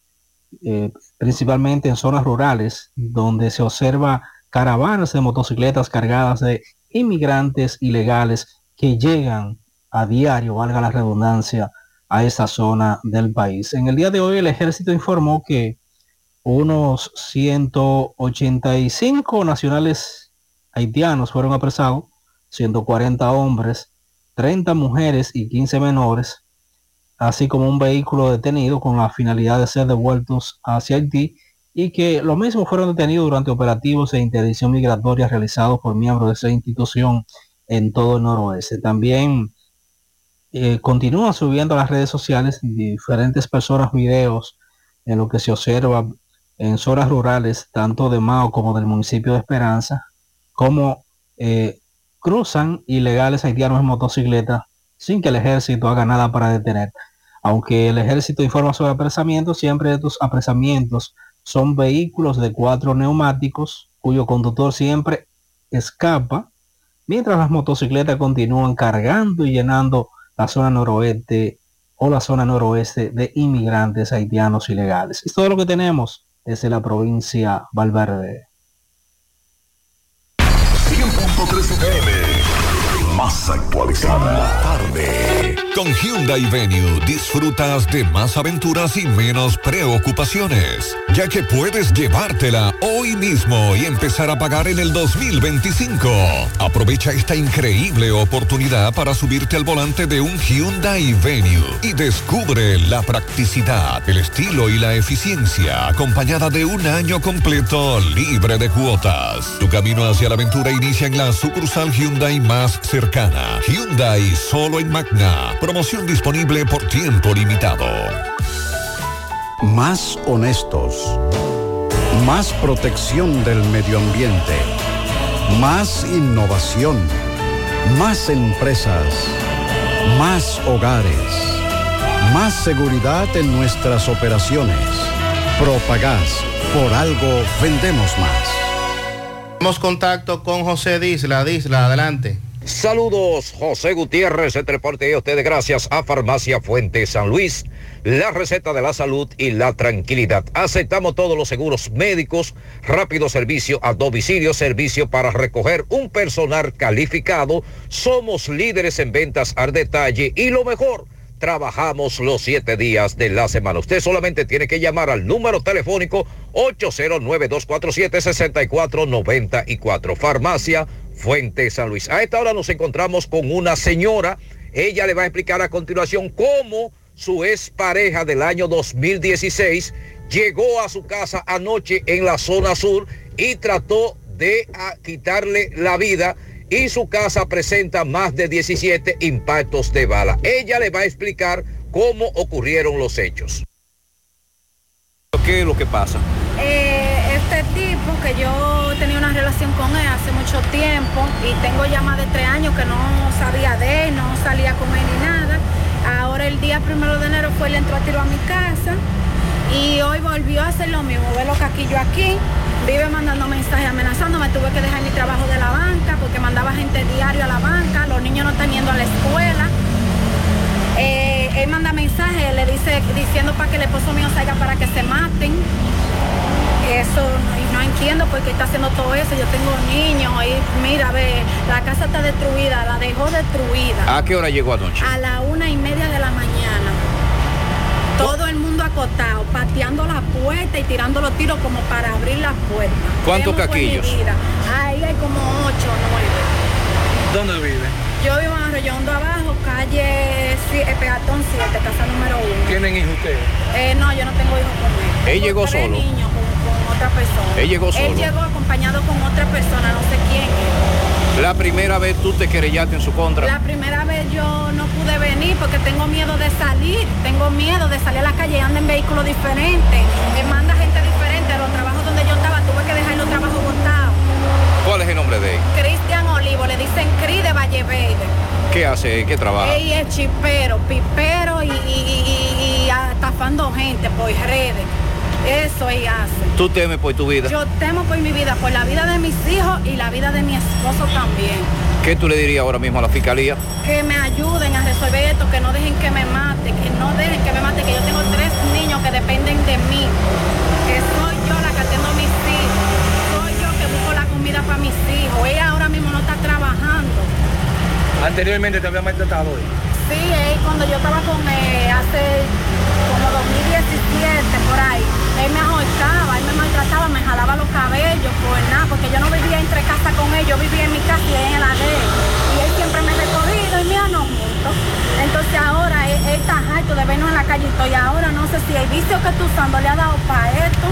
eh, principalmente en zonas rurales, donde se observa caravanas de motocicletas cargadas de inmigrantes ilegales que llegan a diario, valga la redundancia, a esa zona del país. En el día de hoy el ejército informó que unos 185 nacionales haitianos fueron apresados, 140 hombres, 30 mujeres y 15 menores, así como un vehículo detenido con la finalidad de ser devueltos hacia Haití y que lo mismo fueron detenidos durante operativos de interdicción migratoria realizados por miembros de esa institución en todo el noroeste. También eh, continúan subiendo a las redes sociales diferentes personas videos en lo que se observa en zonas rurales, tanto de Mao como del municipio de Esperanza, como eh, cruzan ilegales haitianos en motocicleta sin que el ejército haga nada para detener. Aunque el ejército informa sobre apresamientos, siempre estos apresamientos son vehículos de cuatro neumáticos cuyo conductor siempre escapa, mientras las motocicletas continúan cargando y llenando la zona noroeste o la zona noroeste de inmigrantes haitianos ilegales. Es todo lo que tenemos desde la provincia Valverde. 100.3 más actualizada. tarde. Con Hyundai Venue disfrutas de más aventuras y menos preocupaciones, ya que puedes llevártela hoy mismo y empezar a pagar en el 2025. Aprovecha esta increíble oportunidad para subirte al volante de un Hyundai Venue y descubre la practicidad, el estilo y la eficiencia acompañada de un año completo libre de cuotas. Tu camino hacia la aventura inicia en la sucursal Hyundai más cercana Hyundai solo en Magna. Promoción disponible por tiempo limitado. Más honestos. Más protección del medio ambiente. Más innovación. Más empresas. Más hogares. Más seguridad en nuestras operaciones. Propagás. Por algo vendemos más. Tenemos contacto con José Disla. Disla, adelante. Saludos, José Gutiérrez, se reporte a ustedes gracias a Farmacia Fuente San Luis, la receta de la salud y la tranquilidad. Aceptamos todos los seguros médicos, rápido servicio a domicilio, servicio para recoger un personal calificado. Somos líderes en ventas al detalle y lo mejor trabajamos los siete días de la semana. Usted solamente tiene que llamar al número telefónico 809-247-6494. Farmacia Fuente San Luis. A esta hora nos encontramos con una señora. Ella le va a explicar a continuación cómo su expareja del año 2016 llegó a su casa anoche en la zona sur y trató de quitarle la vida y su casa presenta más de 17 impactos de bala. Ella le va a explicar cómo ocurrieron los hechos. ¿Qué es lo que pasa? Eh, este tipo que yo tenía una relación con él hace mucho tiempo y tengo ya más de tres años que no sabía de él, no salía con él ni nada. Ahora el día primero de enero fue, le entró a tiro a mi casa y hoy volvió a hacer lo mismo, ve los caquillos aquí, vive mandando mensajes amenazándome, tuve que dejar mi trabajo de la banca porque mandaba gente diario a la banca, los niños no están yendo a la escuela. Eh, él manda mensajes, le dice diciendo para que el esposo mío salga para que se maten. Eso no, no entiendo por qué está haciendo todo eso. Yo tengo niños y mira, ve, la casa está destruida, la dejó destruida. ¿A qué hora llegó anoche? A la una y media de la mañana. Todo el mundo acotado, pateando la puerta y tirando los tiros como para abrir la puerta. ¿Cuántos ¿Qué fue mi caquillos? Ahí hay como ocho o nueve. ¿Dónde vive? Yo vivo en Arroyondo Abajo, calle sí, eh, Peatón 7, casa número 1. ¿Tienen hijos ustedes? Eh, no, yo no tengo hijos con él. ¿Él llegó solo? niños con, con otra persona. Él llegó Él solo. llegó acompañado con otra persona, no sé quién. es. La primera vez tú te querellaste en su contra. La primera vez yo no pude venir porque tengo miedo de salir, tengo miedo de salir a la calle y ando en vehículos diferentes. Me manda gente diferente hace? ¿Qué trabaja? Ey es chipero, pipero y, y, y- y estafando gente por redes. Eso ella hace. ¿Tú temes por tu vida? Yo temo por mi vida, por la vida de mis hijos y la vida de mi esposo también. ¿Qué tú le dirías ahora mismo a la fiscalía? Que me ayuden a resolver esto, que no dejen que me mate, que no dejen que me mate, que yo tengo tres niños que dependen de mí. Que soy yo la que atiendo a mis hijos. Soy yo que busco la comida para mis hijos. Ella ahora mismo no está trabajando. Anteriormente te había maltratado hoy. Sí, él, cuando yo estaba con él hace como 2017 por ahí, él me ahorcaba, él me maltrataba, me jalaba los cabellos por nada, porque yo no vivía entre casa con él, yo vivía en mi casa y en la de él. Y él siempre me recogido y me no juntos. Entonces ahora él, está harto de vernos en la calle y ahora no sé si el vicio que tú usando le ha dado para esto.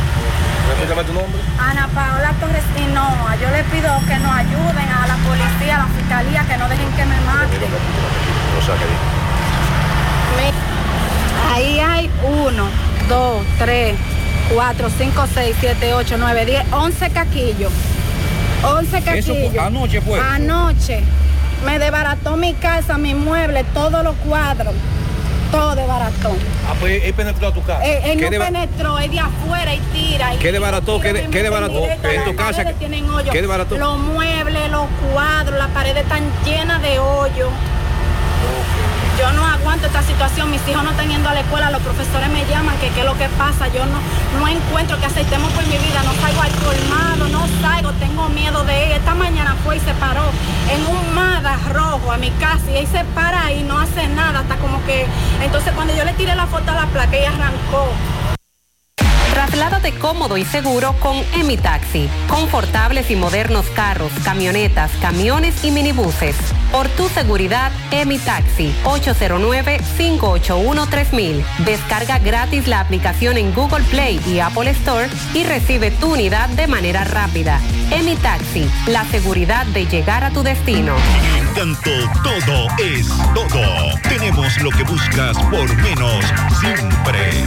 Repítame tu nombre. Ana Paola Torres Hinoa, yo le pido que nos ayuden a la policía, a la fiscalía, que no dejen que me maten. Ahí hay uno, dos, tres, cuatro, cinco, seis, siete, ocho, nueve, diez, once caquillos. Once Eso caquillos. fue- anoche fue. Anoche. Me desbarató mi casa, mi mueble, todos los cuadros. Todo desbarató. Ah, pues él penetró a tu casa. Él, él ¿Qué no deba- penetró, es de afuera y tira. y ¿Qué? ¿Qué de- tira, qué meten directo, En tu casa, tienen. ¿qué desbarató? Los muebles, los cuadros, las paredes están llenas de hoyo. Yo no aguanto esta situación, mis hijos no están yendo a la escuela, los profesores me llaman que qué es lo que pasa, yo no, no encuentro que aceitemos por mi vida, no salgo al colmado, no salgo, tengo miedo de él. Esta mañana fue y se paró en un Mada rojo a mi casa y él se para y no hace nada, hasta como que, entonces cuando yo le tiré la foto a la placa, ella arrancó. Trasládate cómodo y seguro con Emi Taxi. Confortables y modernos carros, camionetas, camiones y minibuses. Por tu seguridad, Emi Taxi. 809-581-3000. Descarga gratis la aplicación en Google Play y Apple Store y recibe tu unidad de manera rápida. Emi Taxi. La seguridad de llegar a tu destino. Encanto todo es todo. Tenemos lo que buscas por menos siempre.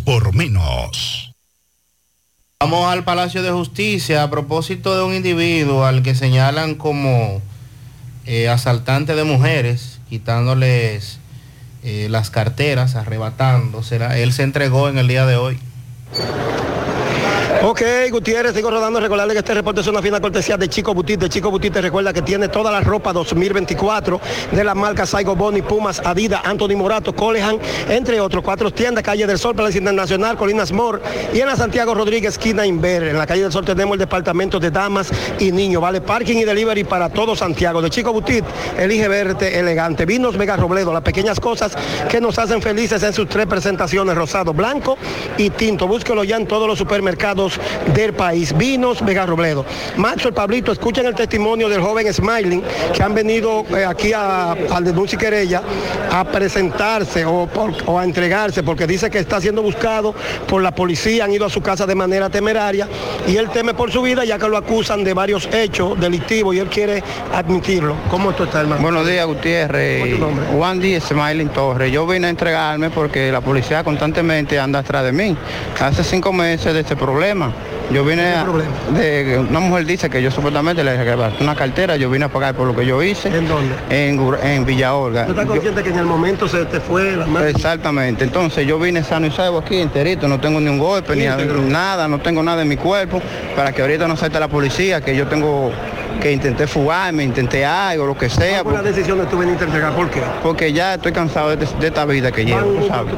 Por menos. Vamos al Palacio de Justicia a propósito de un individuo al que señalan como eh, asaltante de mujeres, quitándoles eh, las carteras, arrebatándoselas. Él se entregó en el día de hoy. Ok, Gutiérrez, sigo rodando. Recordarle que este reporte es una fina cortesía de Chico Butit. De Chico Butit te recuerda que tiene toda la ropa 2024 de las marcas Saigo Boni, Pumas, Adidas, Anthony Morato, Colehan, entre otros. Cuatro tiendas, Calle del Sol, Palacio Internacional, Colinas Mor y en la Santiago Rodríguez, esquina Inver. En la Calle del Sol tenemos el departamento de damas y niños. Vale parking y delivery para todo Santiago. De Chico Butit, elige verte elegante. Vinos Vega Robledo, las pequeñas cosas que nos hacen felices en sus tres presentaciones, rosado, blanco y tinto. Búsquelo ya en todos los supermercados del país. Vinos Vega Robledo. Macho, el Pablito, escuchen el testimonio del joven Smiling que han venido eh, aquí a, al de Dulce Querella a presentarse o, por- o a entregarse porque dice que está siendo buscado por la policía, han ido a su casa de manera temeraria y él teme por su vida ya que lo acusan de varios hechos delictivos y él quiere admitirlo. ¿Cómo esto está, hermano? Buenos días, Gutiérrez. Juan Díaz Smiling Torres. Yo vine a entregarme porque la policía constantemente anda atrás de mí. Hace cinco meses de este problema. Yo vine a, de una mujer dice que yo supuestamente le arrebaté una cartera, yo vine a pagar por lo que yo hice. ¿En dónde? En, en Villa Olga. ¿Tú estás Yo- consciente que en el momento se te fue la mano? Exactamente, entonces yo vine sano y salvo aquí enterito, no tengo ni un golpe, ni nada, no tengo nada en mi cuerpo, para que ahorita no salte la policía, que yo tengo, que intenté fugarme, intenté algo, lo que sea. ¿Cuál fue la decisión de tú venirte a entregar? ¿Por qué? Porque ya estoy cansado de, de esta vida que llevo, ¿Van tú mucho a sabes.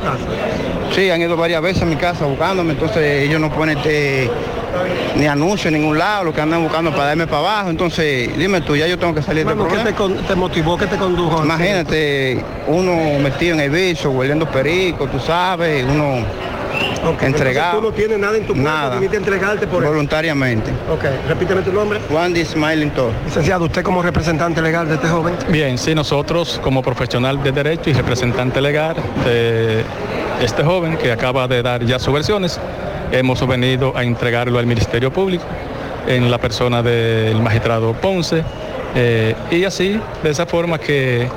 Sí, han ido varias veces a mi casa buscándome, entonces ellos no ponen este, ni anuncio en ningún lado, lo que andan buscando para darme para abajo, entonces dime tú, ya yo tengo que salir de Hermano, ¿qué te, con- te motivó? ¿Qué te condujo? Imagínate, uno metido en el vicio, hueliendo perico, tú sabes, uno entregado. Entonces, tú no tienes nada en tu Nada. entregarte por eso. Voluntariamente. Ok, repíteme tu nombre. Juan D. Smiling Torres. Licenciado, usted como representante legal de este joven. Bien, sí, nosotros como profesional de derecho y representante legal de este joven que acaba de dar ya sus versiones, hemos venido a entregarlo al Ministerio Público en la persona del magistrado Ponce eh, y así, de esa forma que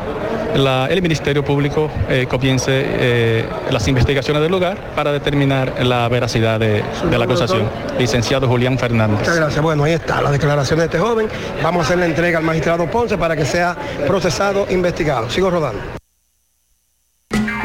el Ministerio Público eh, comience eh, las investigaciones del lugar para determinar la veracidad de, de la acusación. Licenciado Julián Fernández. Muchas gracias. Bueno, ahí está la declaración de este joven. Vamos a hacer la entrega al magistrado Ponce para que sea procesado, investigado. Sigo rodando.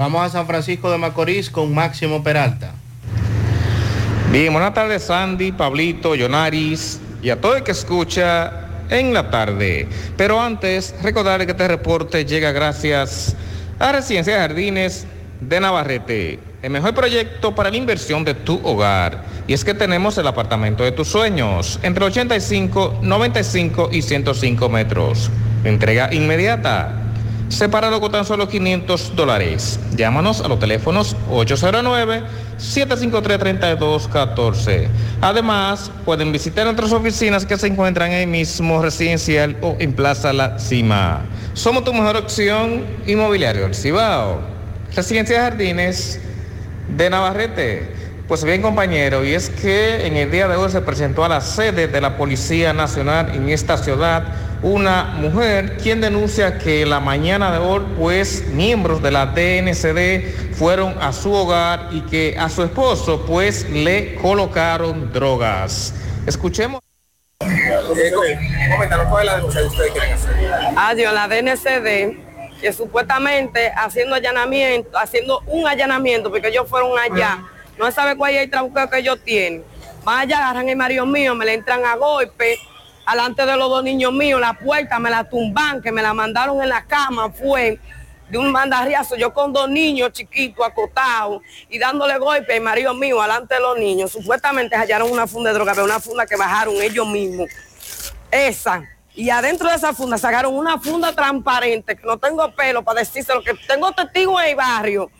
Vamos a San Francisco de Macorís con Máximo Peralta. Bien, buenas tardes Sandy, Pablito, Yonaris y a todo el que escucha en la tarde. Pero antes, recordarle que este reporte llega gracias a Residencia de Jardines de Navarrete, el mejor proyecto para la inversión de tu hogar. Y es que tenemos el apartamento de tus sueños, entre 85, 95 y 105 metros. Entrega inmediata. Sepáralo con tan solo 500 dólares. Llámanos a los teléfonos 809-753-3214. Además, pueden visitar nuestras oficinas que se encuentran en el mismo residencial o en Plaza La Cima. Somos tu mejor opción inmobiliario del Cibao. Residencia de Jardines de Navarrete. Pues bien compañero, y es que en el día de hoy se presentó a la sede de la Policía Nacional en esta ciudad una mujer quien denuncia que la mañana de hoy pues miembros de la DNCD fueron a su hogar y que a su esposo pues le colocaron drogas. Escuchemos. Coméntanos, ¿cuál es la denuncia que ustedes quieren hacer? Adiós, la DNCD, que supuestamente haciendo allanamiento, haciendo un allanamiento, porque ellos fueron allá, no sabe cuál es el trabuqueo que ellos tienen. Allá, agarran el marido mío, me le entran a golpe, alante de los dos niños míos, la puerta me la tumban, que me la mandaron en la cama, fue de un mandarriazo, yo con dos niños chiquitos acotados y dándole golpe al marido mío alante de los niños. Supuestamente hallaron una funda de droga, pero una funda que bajaron ellos mismos. Esa. Y adentro de esa funda sacaron una funda transparente, que no tengo pelo para decirse lo que tengo testigos en el barrio.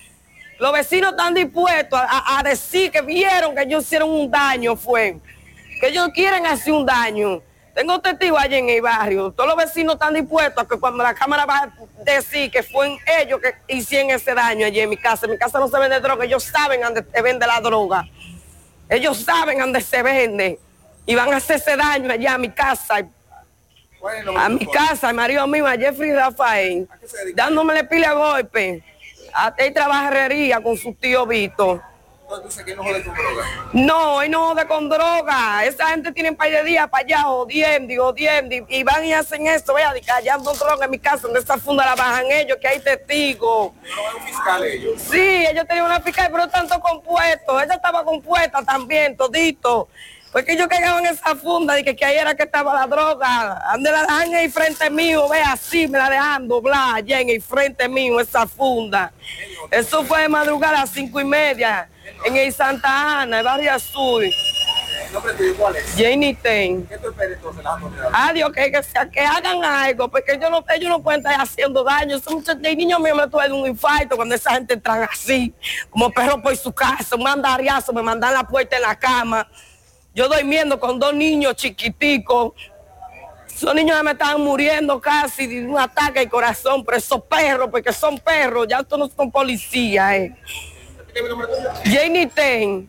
Los vecinos están dispuestos a, a- a decir que vieron que ellos hicieron un daño, fue. Que ellos quieren hacer un daño. Tengo testigos allí en el barrio. Todos los vecinos están dispuestos a que cuando la cámara va a decir que fue ellos que hicieron ese daño allí en mi casa. En mi casa no se vende droga, ellos saben dónde se vende la droga. Ellos saben dónde se vende. Y van a hacer ese daño allá a mi casa. A mi casa, al marido mío, a Jeffrey Rafael, dándome pila a golpe. Hasta él trabaja herrería con su tío Vito. Entonces, ¿quién no jode con droga? No, no jode con droga. Esa gente tiene un par de días para allá jodiendo y jodiendo. Y, van y hacen esto, vea, hallando droga en mi casa, donde esa funda la bajan ellos, que hay testigos. ellos. Sí, ellos tenían una fiscal, pero tanto compuesto. Ella estaba compuesta también, todito. Porque ellos cagaban en esa funda y que, que ahí era que estaba la droga. Ande la dejan el frente mío, ve así, me la dejan doblar allá en el frente mío, esa funda. Eso fue de madrugada a las cinco y media, en el Santa Ana, el barrio azul. ¿El nombre tuyo cuál es? Janie Ten. ¿Qué tú esperas entonces? La vamos Adiós, que, que, sea- que hagan algo, porque ellos no, ellos no pueden estar haciendo daño. Esos muchachos, el niño mío me tuve un infarto cuando esa gente entran así, como perro por su casa, un mandariazo, me mandan la puerta en la cama. Yo durmiendo con dos niños chiquiticos. Esos niños ya me estaban muriendo casi de un ataque al corazón, pero esos perros, porque son perros, ya estos no son policías. Eh. Janie Ten.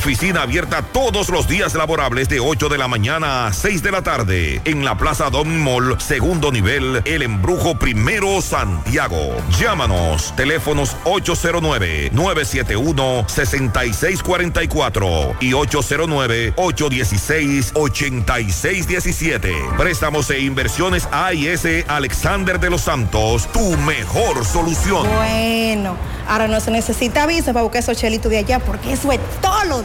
Oficina abierta todos los días laborables de 8 de la mañana a 6 de la tarde en la Plaza Don Mall, segundo nivel, El Embrujo Primero, Santiago. Llámanos, teléfonos 809-971-6644 y 809-816-8617. Préstamos e inversiones AIS Alexander de los Santos, tu mejor solución. Bueno, ahora no se necesita visa para buscar esos chelitos de allá porque eso es todos los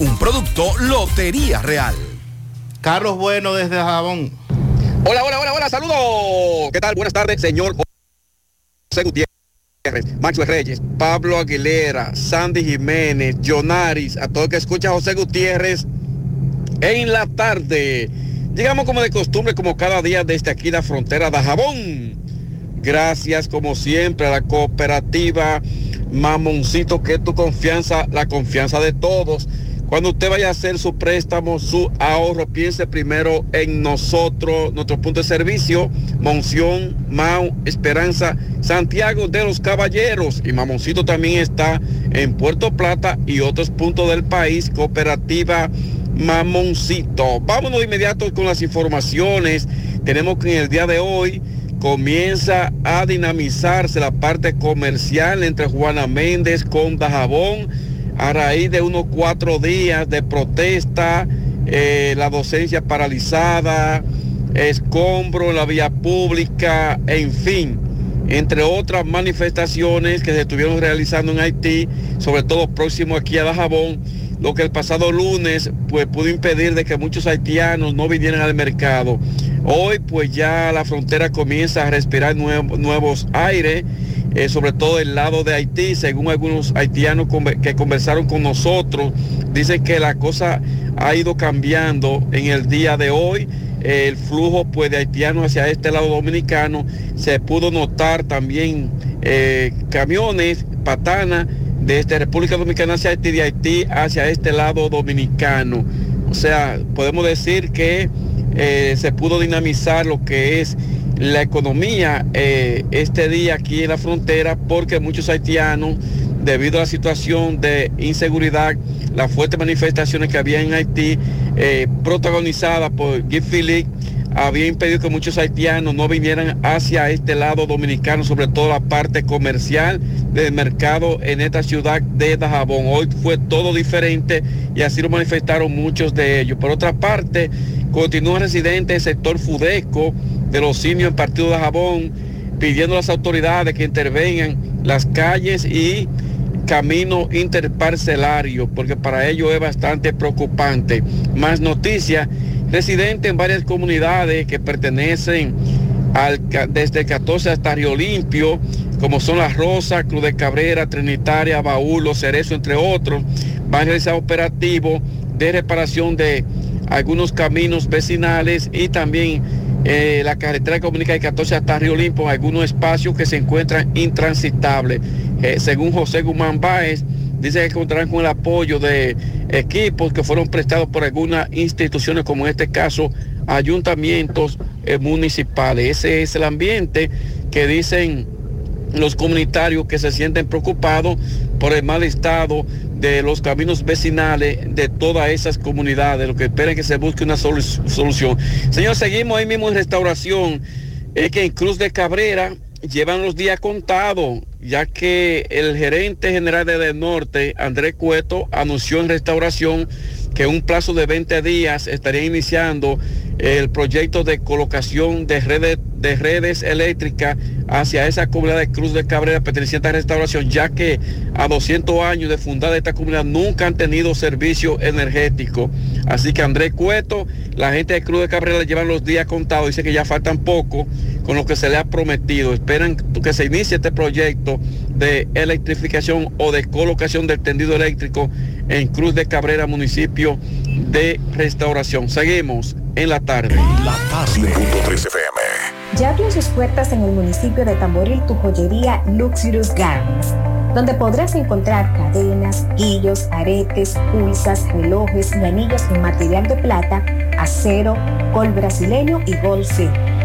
Un producto Lotería Real. Carlos Bueno desde Jabón. Hola, hola, hola, hola, saludos. ¿Qué tal? Buenas tardes, señor José Gutiérrez, Maxwell Reyes, Pablo Aguilera, Sandy Jiménez, Jonaris, a todo el que escucha José Gutiérrez en la tarde. Llegamos como de costumbre, como cada día desde aquí la frontera de Jabón. Gracias como siempre a la cooperativa Mamoncito, que es tu confianza, la confianza de todos. Cuando usted vaya a hacer su préstamo, su ahorro, piense primero en nosotros, nuestro punto de servicio, Monción, Mau, Esperanza, Santiago de los Caballeros. Y Mamoncito también está en Puerto Plata y otros puntos del país, cooperativa Mamoncito. Vámonos de inmediato con las informaciones. Tenemos que en el día de hoy comienza a dinamizarse la parte comercial entre Juana Méndez con Dajabón a raíz de unos cuatro días de protesta, eh, la docencia paralizada, escombro en la vía pública, en fin, entre otras manifestaciones que se estuvieron realizando en Haití, sobre todo próximo aquí a Dajabón, lo que el pasado lunes pues pudo impedir de que muchos haitianos no vinieran al mercado. Hoy pues ya la frontera comienza a respirar nuevo- nuevos aires, eh, sobre todo el lado de Haití, según algunos haitianos que conversaron con nosotros, dicen que la cosa ha ido cambiando en el día de hoy. Eh, el flujo pues de haitianos hacia este lado dominicano se pudo notar también eh, camiones, patanas desde República Dominicana hacia Haití, de Haití hacia este lado dominicano. O sea, podemos decir que se pudo dinamizar lo que es la economía eh, este día aquí en la frontera porque muchos haitianos, debido a la situación de inseguridad, las fuertes manifestaciones que había en Haití, eh, protagonizadas por Guy Philippe, había impedido que muchos haitianos no vinieran hacia este lado dominicano, sobre todo la parte comercial del mercado en esta ciudad de Dajabón. Hoy fue todo diferente y así lo manifestaron muchos de ellos. Por otra parte, continúan residentes del sector Fudesco de los simios en Partido de Dajabón pidiendo a las autoridades que intervengan las calles y camino interparcelario, porque para ellos es bastante preocupante. Más noticias, residentes en varias comunidades que pertenecen al, desde el 14 hasta Río Limpio, como son Las Rosas, Cruz de Cabrera, Trinitaria, Baúl, Los Cerezo, entre otros, van a realizar operativos de reparación de algunos caminos vecinales y también eh, la carretera comunica el 14 hasta Río Limpo, algunos espacios que se encuentran intransitables. Eh, según José Guzmán Báez, dice que contarán con el apoyo de equipos que fueron prestados por algunas instituciones, como en este caso ayuntamientos eh, municipales. Ese es el ambiente que dicen los comunitarios que se sienten preocupados por el mal estado de los caminos vecinales de todas esas comunidades, lo que esperan que se busque una solu- solución. Señor, seguimos ahí mismo en restauración, es que en Cruz de Cabrera llevan los días contados, ya que el gerente general de Del Norte, Andrés Cueto, anunció en restauración que un plazo de 20 días estaría iniciando el proyecto de colocación de redes, de eléctricas hacia esa comunidad de Cruz de Cabrera perteneciente a restauración, ya que a 200 años de fundada esta comunidad nunca han tenido servicio energético. Así que Andrés Cueto, la gente de Cruz de Cabrera le llevan los días contados, dice que ya faltan poco con lo que se le ha prometido. Esperan que se inicie este proyecto de electrificación o de colocación del tendido eléctrico en Cruz de Cabrera, municipio de Restauración. Seguimos en la tarde. La tarde. 13 FM. Ya abrió sus puertas en el municipio de Tamboril tu joyería Luxurious Gardens, donde podrás encontrar cadenas, guillos, aretes, pulsas, relojes y anillos en material de plata, acero, gol brasileño y gol C.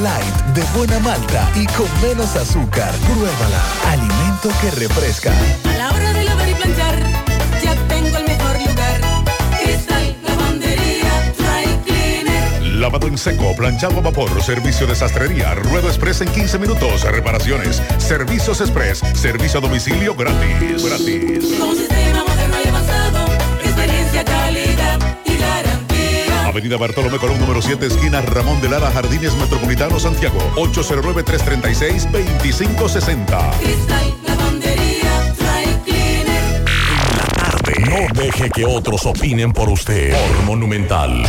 Light, de buena malta y con menos azúcar. Pruébala. Alimento que refresca. A la hora de lavar y planchar, ya tengo el mejor lugar. Cristal, lavandería, dry cleaner. Lavado en seco, planchado a vapor, servicio de sastrería, ruedo express en 15 minutos, reparaciones, servicios express, servicio a domicilio gratis. Gratis. Avenida Bartolomé Colón, número 7, esquina Ramón de Lara, Jardines Metropolitano, Santiago. 809-336-2560. No deje que otros opinen por usted. Por Monumental.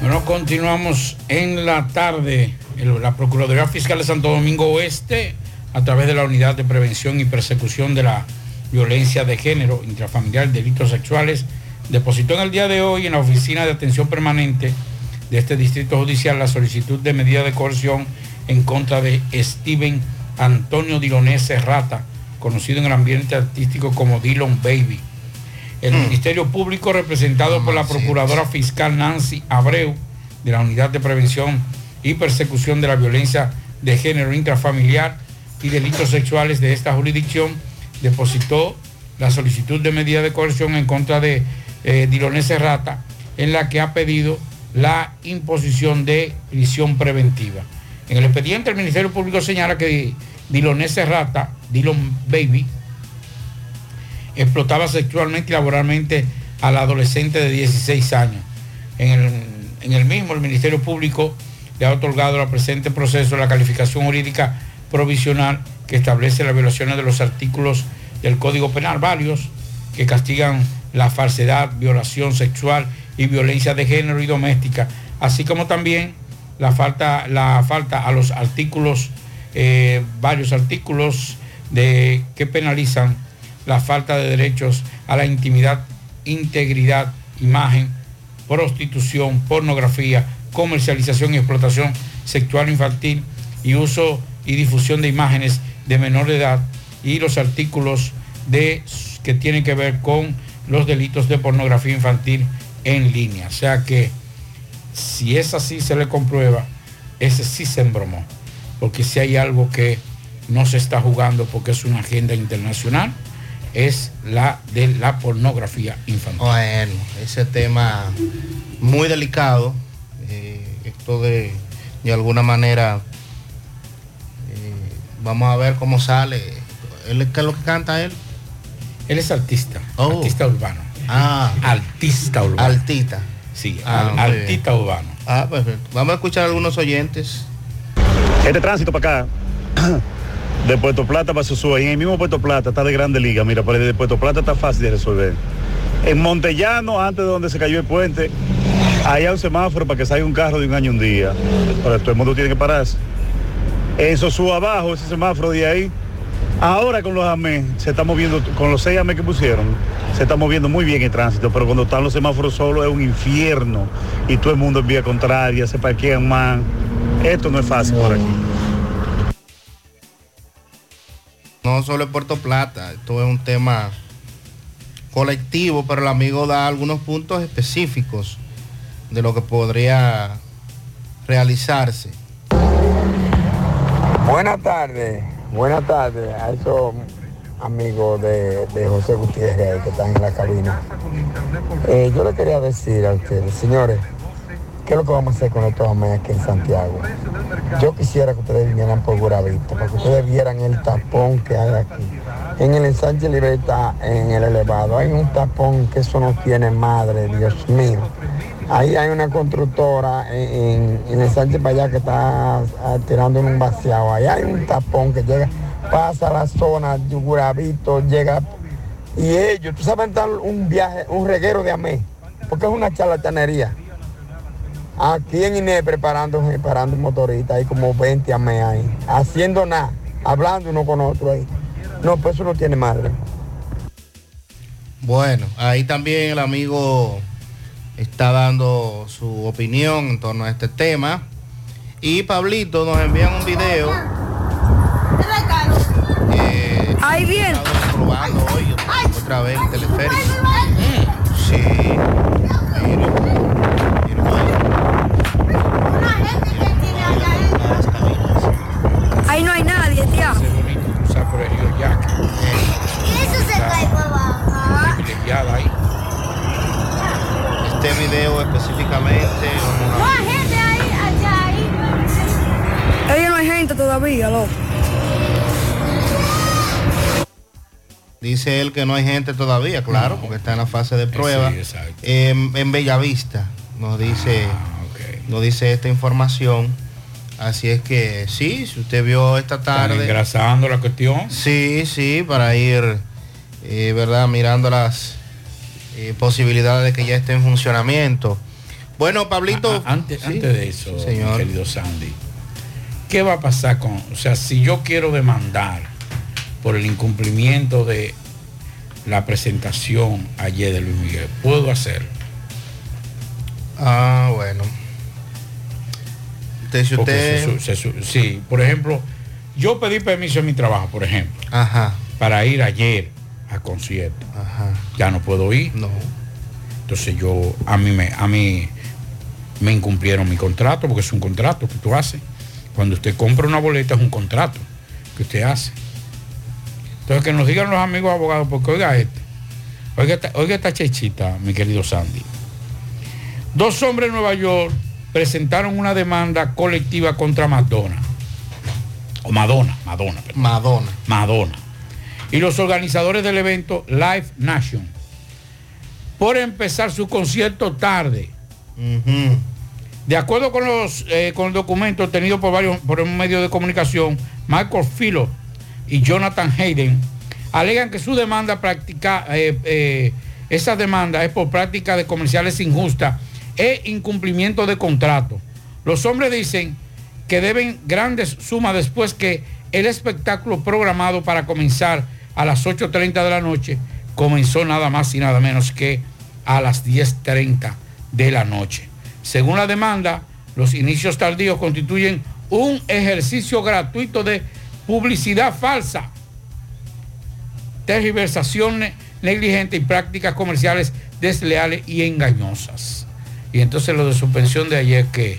Bueno, continuamos en la tarde. La Procuraduría Fiscal de Santo Domingo Oeste, a través de la Unidad de Prevención y Persecución de la Violencia de Género, Intrafamiliar Delitos Sexuales, depositó en el día de hoy en la Oficina de Atención Permanente de este Distrito Judicial la solicitud de medida de coerción en contra de Steven Antonio Dilonés Serrata, conocido en el ambiente artístico como Dillon Baby. El Ministerio Público, representado por la Procuradora Fiscal Nancy Abreu, de la Unidad de Prevención y Persecución de la Violencia de Género Intrafamiliar y Delitos Sexuales de esta jurisdicción, depositó la solicitud de medida de coerción en contra de eh, Dilonés Serrata, en la que ha pedido la imposición de prisión preventiva. En el expediente, el Ministerio Público señala que Dilonés Serrata, Dillon Baby, explotaba sexualmente y laboralmente al adolescente de 16 años. En el, en el mismo, el Ministerio Público le ha otorgado al presente proceso la calificación jurídica provisional que establece las violaciones de los artículos del Código Penal, varios, que castigan la falsedad, violación sexual y violencia de género y doméstica, así como también la falta, la falta a los artículos, eh, varios artículos de, que penalizan la falta de derechos a la intimidad, integridad, imagen, prostitución, pornografía, comercialización y explotación sexual infantil y uso y difusión de imágenes de menor de edad y los artículos de, que tienen que ver con los delitos de pornografía infantil en línea. O sea que si es así se le comprueba, ese sí se embromó. Porque si hay algo que no se está jugando porque es una agenda internacional, es la de la pornografía infantil. Bueno, ese tema muy delicado. eh, esto de, de alguna manera, eh, vamos a ver cómo sale. ¿Él, ¿Qué es lo que canta él? Él es artista, artista urbano. Ah, artista urbano. Altita. Sí, Ah, artista urbano. Ah, perfecto. Vamos a escuchar a algunos oyentes. Este tránsito para acá, de Puerto Plata para Sosúa, y en el mismo Puerto Plata está de grande liga, mira, pero de Puerto Plata está fácil de resolver. En Montellano, antes de donde se cayó el puente, hay un semáforo para que salga un carro de un año un día. Pero todo el mundo tiene que pararse. En Sosúa abajo, ese semáforo de ahí, ahora con los AME, se está moviendo, con los seis AME que pusieron, se está moviendo muy bien el tránsito, pero cuando están los semáforos solos es un infierno y todo el mundo en vía contraria, se parquean más. Esto no es fácil por aquí. No solo en Puerto Plata, esto es un tema colectivo, pero el amigo da algunos puntos específicos de lo que podría realizarse. Buenas tardes, buenas tardes a esos amigos de, José Gutiérrez que están en la cabina. Eh, yo le quería decir a ustedes, señores, ¿qué es lo que vamos a hacer con estos hombres aquí en Santiago? Yo quisiera que ustedes vinieran por Guravito, para que ustedes vieran el tapón que hay aquí. En el ensanche Libertad, en el elevado, hay un tapón que eso no tiene madre, Dios mío. Ahí hay una constructora en, en- en el Sánchez para allá que está ah, tirando un vaciado. Ahí hay un tapón que llega, pasa a la zona de Guravito, llega. Y ellos, tú sabes, dar un viaje, un reguero de amé, porque es una charlatanería. Aquí en Inés preparando, preparando motorista, hay como 20 amé ahí, haciendo nada, hablando uno con otro ahí. No, pues eso no tiene madre. Bueno, ahí también el amigo está dando su opinión en torno a este tema. Y Pablito nos envían un video. eh, Ahí probando hoy otra vez el teleférico. Sí. Río Yaque. Eso se cae para abajo. Privilegiada ahí. Este video específicamente. vamos No a- hay gente ahí, allá, ahí. Ahí no hay gente todavía, loco. Dice él que no hay gente todavía, claro, porque está en la fase de prueba. Sí, exacto. en, en Bellavista nos dice, nos dice esta información. Así es que sí, si usted vio esta tarde. engrasando la cuestión. Sí, sí, para ir, eh, ¿verdad? Mirando las eh, posibilidades de que ya esté en funcionamiento. Bueno, Pablito. Antes, sí, antes de eso, señor. querido Sandy, ¿qué va a pasar con, o sea, si yo quiero demandar por el incumplimiento de la presentación ayer de Luis Miguel, puedo hacerlo? Ah, bueno. Usted, si usted- se sí, por ejemplo, yo pedí permiso en mi trabajo, por ejemplo, Ajá. para ir ayer a concierto. Ya no puedo ir. No. Entonces yo, a mí me, a mí me incumplieron mi contrato, porque es un contrato que tú haces. Cuando usted compra una boleta es un contrato que usted hace. Entonces que nos digan los amigos abogados, porque oiga esto, oiga esta, oiga esta chechita, mi querido Sandy. Dos hombres en Nueva York presentaron una demanda colectiva contra Madonna. O Madonna, Madonna, perdón. Madonna. Madonna. Y los organizadores del evento Live Nation. Por empezar su concierto tarde. De acuerdo con los eh, con el documento obtenido por varios por un medio de comunicación, Michael Philo y Jonathan Hayden alegan que su demanda práctica, eh, eh, esa demanda es por práctica de comerciales injustas e incumplimiento de contrato. Los hombres dicen que deben grandes sumas después que el espectáculo programado para comenzar a las 8.30 de la noche comenzó nada más y nada menos que a las 10.30 de la noche. Según la demanda, los inicios tardíos constituyen un ejercicio gratuito de publicidad falsa, tergiversación ne- negligente y prácticas comerciales desleales y engañosas. Y entonces lo de suspensión de ayer, ¿qué?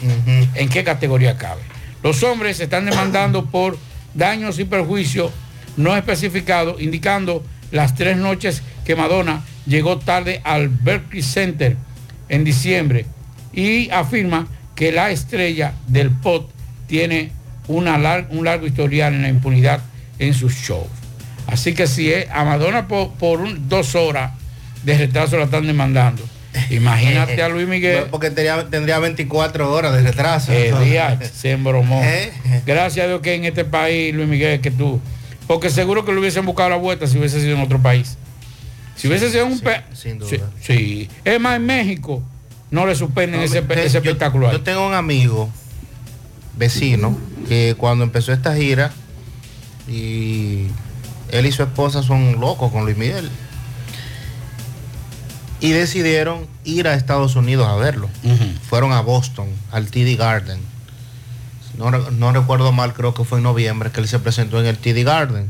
¿en qué categoría cabe? Los hombres se están demandando por daños y perjuicios no especificados, indicando las tres noches que Madonna llegó tarde al Berkeley Center en diciembre y afirma que la estrella del pop tiene una lar- un largo historial en la impunidad en sus shows. Así que si es a Madonna por, por un- dos horas de retraso la están demandando, imagínate a Luis Miguel. Porque tendría, tendría 24 horas de retraso. Eh, día, se embromó. ¿Eh? Gracias a Dios que en este país, Luis Miguel, que tú. Porque seguro que lo hubiesen buscado la vuelta si hubiese sido en otro país. Si hubiese sido un país. Sin duda. Sí, sí. Es más, en México no le suspenden No, ese, me- ese yo- espectáculo ahí. Yo tengo un amigo, vecino, que cuando empezó esta gira, y él y su esposa son locos con Luis Miguel. Y decidieron ir a Estados Unidos a verlo. Fueron a Boston, al TD Garden. No, no recuerdo mal, creo que fue en noviembre que él se presentó en el TD Garden.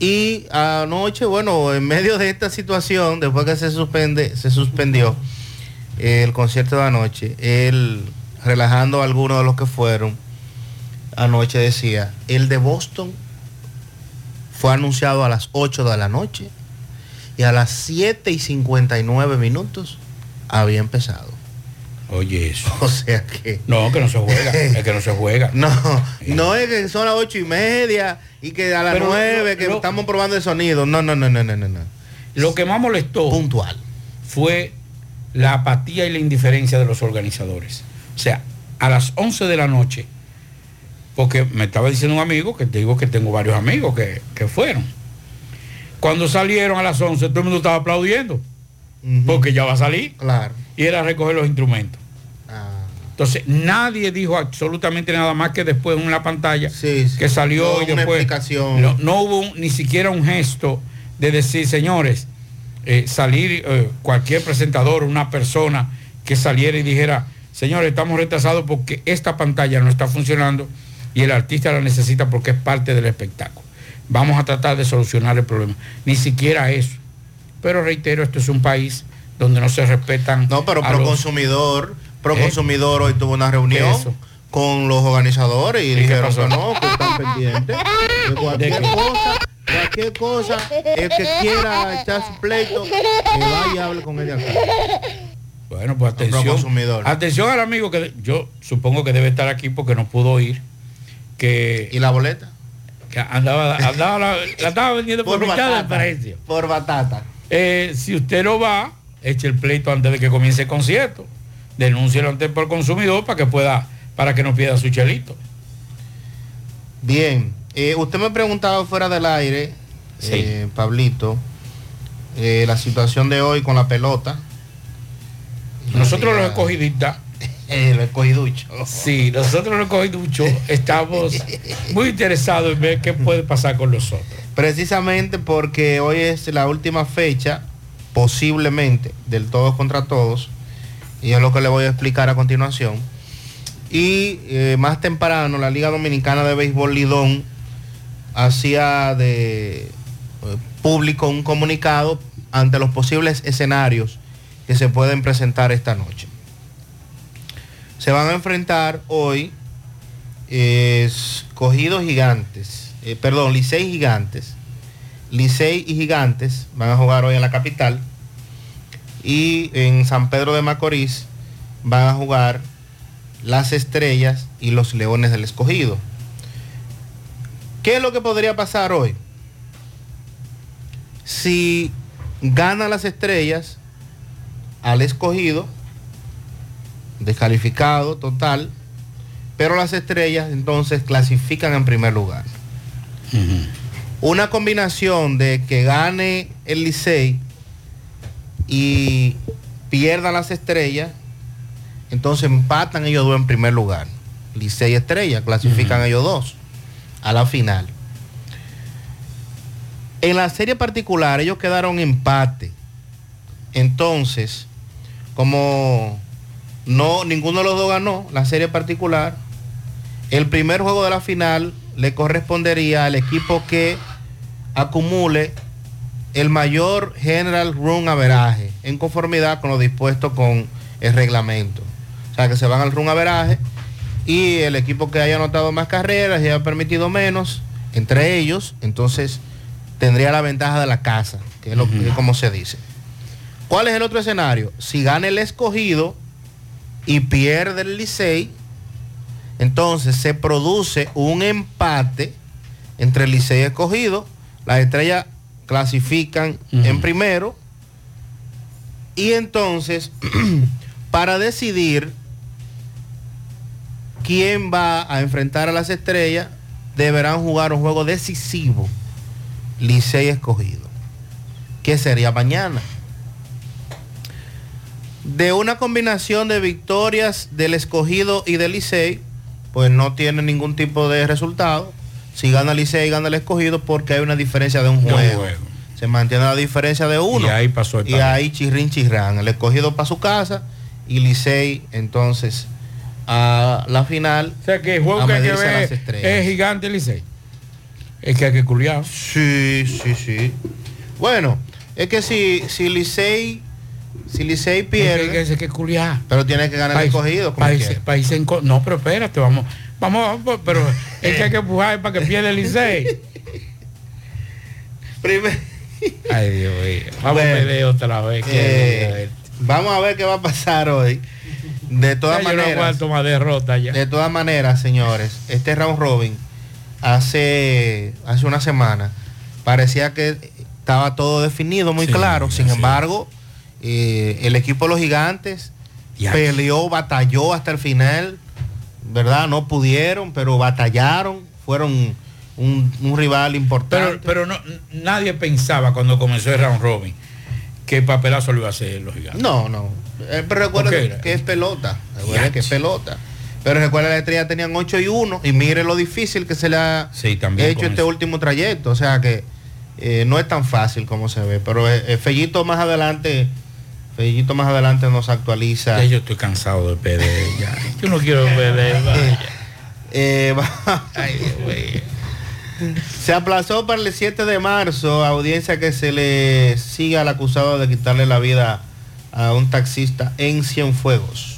Y anoche, bueno, en medio de esta situación, después que se suspende, se suspendió el concierto de anoche, él relajando a algunos de los que fueron, anoche decía, el de Boston fue anunciado a las 8 de la noche y a las 7 y 59 minutos había empezado. Oye, eso. O sea que. No, que no se juega. es que no se juega. No, no es que son las ocho y media y que a las Pero nueve lo- que lo- estamos probando el sonido. No, no, no, no, no, no. no. Lo que más molestó puntual fue la apatía y la indiferencia de los organizadores. O sea, a las 11 de la noche, porque me estaba diciendo un amigo, que te digo que tengo varios amigos que, que fueron. Cuando salieron a las 11, todo el mundo estaba aplaudiendo, porque ya va a salir. Claro. Y era recoger los instrumentos. Ah. Entonces, nadie dijo absolutamente nada más que después en la pantalla que salió No y una después. No, no hubo un- ni siquiera un gesto de decir, señores, eh, salir eh, cualquier presentador, una persona que saliera y dijera, señores, estamos retrasados porque esta pantalla no está funcionando y el artista la necesita porque es parte del espectáculo. Vamos a tratar de solucionar el problema. Ni siquiera eso. Pero reitero, esto es un país donde no se respetan. No, pero a pro los- consumidor, pro ¿Eh? consumidor hoy tuvo una reunión Eso. con los organizadores y, ¿Y dijeron que no, que están pendientes de cualquier cosa, cualquier cosa, el que quiera echar su pleito, que vaya y hable con él de acá. Bueno, pues atención. consumidor. Atención al amigo que yo supongo que debe estar aquí porque no pudo ir. Que, ¿Y la boleta? Andaba, andaba la, la estaba vendiendo por, Por mitad del batata. precio. Por batata. Eh, si usted no va, eche el pleito antes de que comience el concierto. Denúncielo ante por consumidor para que pueda, para que no pierda su chelito. Bien, eh, usted me preguntaba fuera del aire, eh, Pablito, la situación de hoy con la pelota. Nosotros los escogidistas. Eh, los escogiduchos. Sí, nosotros los escogiduchos estamos muy interesados en ver qué puede pasar con nosotros. Precisamente porque hoy es la última fecha, posiblemente, del todos contra todos, y es lo que le voy a explicar a continuación. Y eh, más temprano, la Liga Dominicana de Béisbol Lidón hacía de eh, público un comunicado ante los posibles escenarios que se pueden presentar esta noche. Se van a enfrentar hoy eh, escogidos gigantes, eh, perdón, Licey gigantes. Licey y gigantes van a jugar hoy en la capital. Y en San Pedro de Macorís van a jugar las estrellas y los leones del escogido. ¿Qué es lo que podría pasar hoy? Si gana las estrellas al escogido, descalificado total, pero las estrellas entonces clasifican en primer lugar. Una combinación de que gane el Licey y pierda las estrellas, entonces empatan ellos dos en primer lugar. Licey y estrella, clasifican ellos dos a la final. En la serie particular ellos quedaron empate. Entonces, como no ninguno de los dos ganó la serie particular, el primer juego de la final le correspondería al equipo que acumule el mayor general run averaje en conformidad con lo dispuesto con el reglamento. O sea que se van al run averaje y el equipo que haya anotado más carreras y haya permitido menos, entre ellos, entonces tendría la ventaja de la casa, que es lo que como se dice. ¿Cuál es el otro escenario? Si gana el escogido y pierde el Licey, entonces se produce un empate entre el Licey y escogido. Las estrellas clasifican en primero. Y entonces, para decidir quién va a enfrentar a las estrellas, deberán jugar un juego decisivo. Licey escogido. Que sería mañana. De una combinación de victorias del escogido y del Licey, pues no tiene ningún tipo de resultado. Si gana el Licey, gana el escogido porque hay una diferencia de un De un juego. Se mantiene la diferencia de uno. Y ahí pasó el Y ahí chirrín chirrán. El escogido para su casa y Licey entonces a la final. O sea que el juego que hay que ver es gigante Licey. Es que hay que culiar. Sí, sí, sí. Bueno, es que si, si Licey, si Licey pierde, Es que, es que culiar. pero tiene que ganar el País- escogido. como país- país en co- no, pero espérate, vamos, vamos, vamos, pero es que hay que empujar para que pierda el Licey. Ay, Dios mío. Vamos Bueno, a ver otra vez. eh, vamos a ver qué va a pasar hoy. De todas Ya no maneras, más derrota ya. de todas maneras, señores, este round robin hace hace una semana parecía que estaba todo definido, muy Sí, claro. Sin embargo, eh, el equipo de los gigantes peleó, batalló hasta el final, ¿verdad? No pudieron, pero batallaron, fueron un, un rival importante. Pero, pero no, nadie pensaba cuando comenzó el round robin que el papelazo lo iba a hacer los gigantes. No, no. Eh, pero recuerda ¿Por qué que, es pelota. Recuerda que es pelota. Pero recuerda que la estrella tenían 8 y 1 y mire lo difícil que se le ha Sí, también hecho este eso. último trayecto. O sea que eh, no es tan fácil como se ve. Pero eh, Fellito más adelante, Fellito más adelante nos actualiza. Ya yo estoy cansado de ya. Yo no quiero vaya. Eh, Se aplazó para el 7 de marzo, audiencia que se le siga al acusado de quitarle la vida a un taxista en Cienfuegos.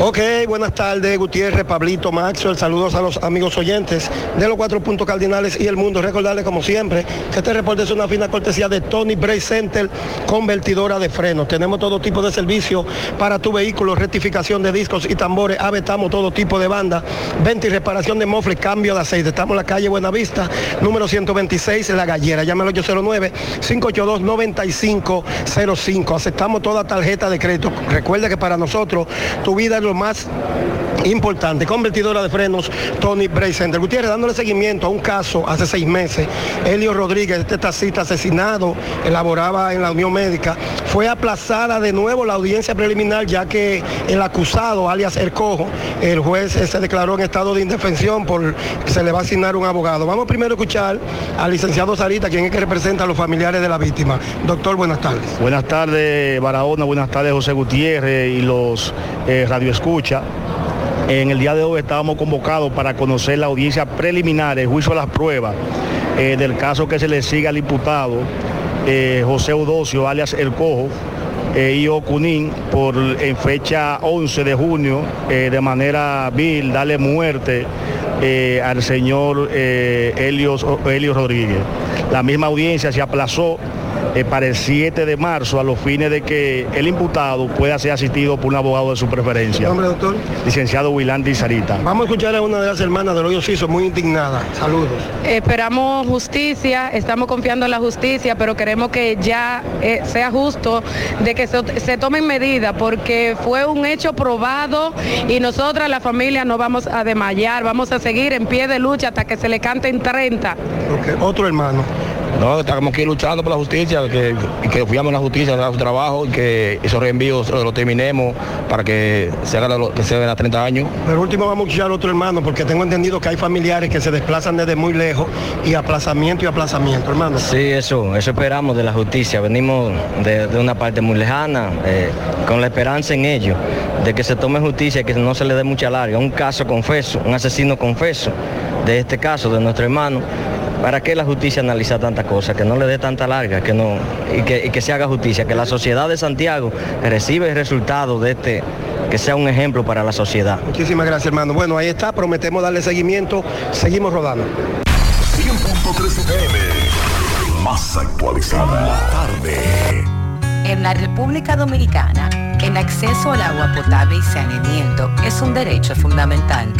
Ok, buenas tardes, Gutiérrez, Pablito, Maxwell, saludos a los amigos oyentes de los cuatro puntos cardinales y el mundo. Recordarles, como siempre, que este reporte es una fina cortesía de Tony Bray Center, convertidora de frenos. Tenemos todo tipo de servicio para tu vehículo, rectificación de discos y tambores, avetamos todo tipo de banda, venta y reparación de mofle, cambio de aceite. Estamos en la calle Buenavista, número 126, La Gallera. Llámalo 809-582-9505. Aceptamos toda tarjeta de crédito. Recuerda que para nosotros tu vida es más importante. Convertidora de frenos Tony Bray Center. Gutiérrez, dándole seguimiento a un caso hace seis meses. Elio Rodríguez, este taxista asesinado, elaboraba en la Unión Médica. Fue aplazada de nuevo la audiencia preliminar ya que el acusado, alias El Cojo, el juez eh, se declaró en estado de indefensión por se le va a asignar un abogado. Vamos primero a escuchar al licenciado Sarita, quien es que representa a los familiares de la víctima. Doctor, buenas tardes. Buenas tardes, Barahona, buenas tardes, José Gutiérrez y los eh, radioescucha. En el día de hoy estábamos convocados para conocer la audiencia preliminar, el juicio a las pruebas eh, del caso que se le sigue al imputado eh, José Eudocio, alias El Cojo, eh, y Ocunín, por en fecha 11 de junio, eh, de manera vil, darle muerte al señor Helios, Helios Rodríguez. La misma audiencia se aplazó eh, para el 7 de marzo a los fines de que el imputado pueda ser asistido por un abogado de su preferencia. Nombre, doctor. Licenciado Wilandi Sarita. Vamos a escuchar a una de las hermanas del hoyo Ciso, muy indignada. Saludos. Esperamos justicia, estamos confiando en la justicia, pero queremos que ya eh, sea justo de que se, se tomen medidas, porque fue un hecho probado y nosotras, la familia, no vamos a desmayar, vamos a seguir en pie de lucha hasta que se le canten 30. Ok, Otro hermano. No, estamos aquí luchando por la justicia, que, y que fuyamos a la justicia, haga su trabajo y que esos reenvíos lo, lo terminemos para que se haga lo, que se haga a 30 años. Pero último vamos a escuchar a otro hermano, porque tengo entendido que hay familiares que se desplazan desde muy lejos y aplazamiento y aplazamiento, hermano. Sí, eso, eso esperamos de la justicia. Venimos de, de una parte muy lejana, eh, con la esperanza en ello, de que se tome justicia, que no se le dé mucha larga. Un caso confeso, un asesino confeso de este caso, de nuestro hermano. ¿Para qué la justicia analiza tantas cosas? Que no le dé tanta larga, que no, y que, y que se haga justicia, que la sociedad de Santiago recibe el resultado de este, que sea un ejemplo para la sociedad. Muchísimas gracias, hermano. Bueno, ahí está, prometemos darle seguimiento. Seguimos rodando. 100.3 FM. Más actualizada. La tarde. En la República Dominicana, el acceso al agua potable y saneamiento es un derecho fundamental.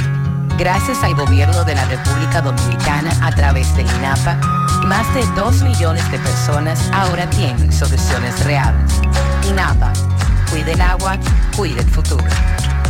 Gracias al gobierno de la República Dominicana a través del INAPA, más de 2 millones de personas ahora tienen soluciones reales. INAPA, cuide el agua, cuide el futuro.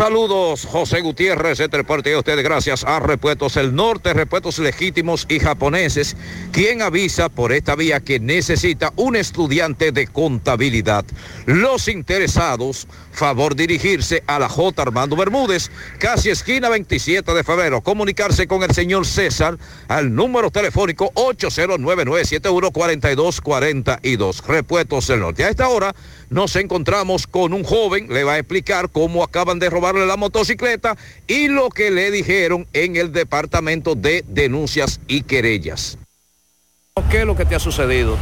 Saludos, José Gutiérrez, este reporte de ustedes gracias a Repuestos El Norte, Repuestos Legítimos y Japoneses, quien avisa por esta vía que necesita un estudiante de contabilidad. Los interesados, favor dirigirse a la J. Armando Bermúdez, casi esquina 27 de febrero, comunicarse con el señor César al número telefónico 809-971-4242. Repuestos El Norte. A esta hora nos encontramos con un joven, le va a explicar cómo acaban de robarle la motocicleta y lo que le dijeron en el departamento de denuncias y querellas. ¿Qué es lo que te ha sucedido?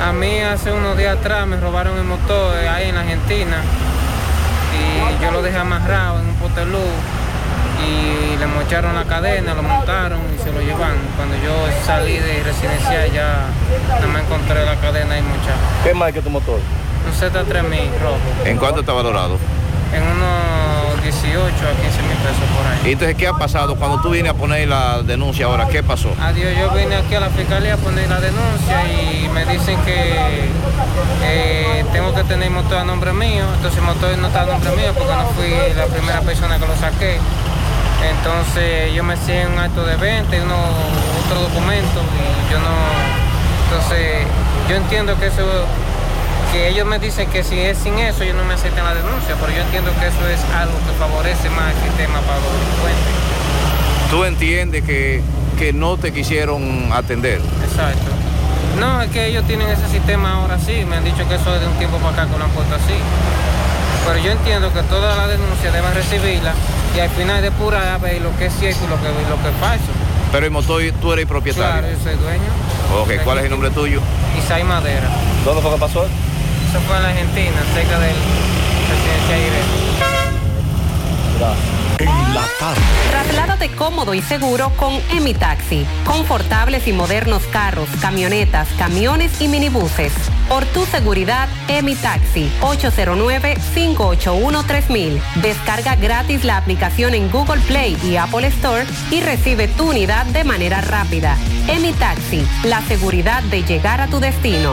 A mí hace unos días atrás me robaron el motor eh, ahí en Argentina y yo lo dejé amarrado en un potelú y le mocharon la cadena, lo montaron y se lo llevan. Cuando yo salí de residencial ya nada más encontré la cadena y mochada. ¿Qué más que tu motor? Un Z3000 rojo. ¿En cuánto está valorado? En unos 18 a 15 mil pesos por ahí. ¿Y entonces qué ha pasado cuando tú vienes a poner la denuncia ahora? ¿Qué pasó? Adiós, yo vine aquí a la fiscalía a poner la denuncia y me dicen que eh, tengo que tener motor a nombre mío. Entonces el motor no está a nombre mío porque no fui la primera persona que lo saqué. Entonces yo me hacía un acto de venta y uno, otro documento y yo no... Entonces yo entiendo que eso, que ellos me dicen que si es sin eso ellos no me aceptan la denuncia, pero yo entiendo que eso es algo que favorece más el sistema para los delincuentes. Tú entiendes que, que no te quisieron atender. Exacto. No, es que ellos tienen ese sistema ahora sí, me han dicho que eso es de un tiempo para acá que lo han puesto así. Pero yo entiendo que todas las denuncias deben recibirla y al final depurar a ver lo que es cierto y lo que, lo que es falso. Pero el motor tú eres propietario. Claro, yo soy dueño. Ok, ¿cuál es el nombre tuyo? Isai Madera. ¿Dónde fue que pasó? Eso fue en la Argentina, cerca del residencia En la tarde. Trasládate cómodo y seguro con Emi Taxi. Confortables y modernos carros, camionetas, camiones y minibuses. Por tu seguridad, Emi Taxi. 809-581-3000. Descarga gratis la aplicación en Google Play y Apple Store y recibe tu unidad de manera rápida. Emi Taxi. La seguridad de llegar a tu destino.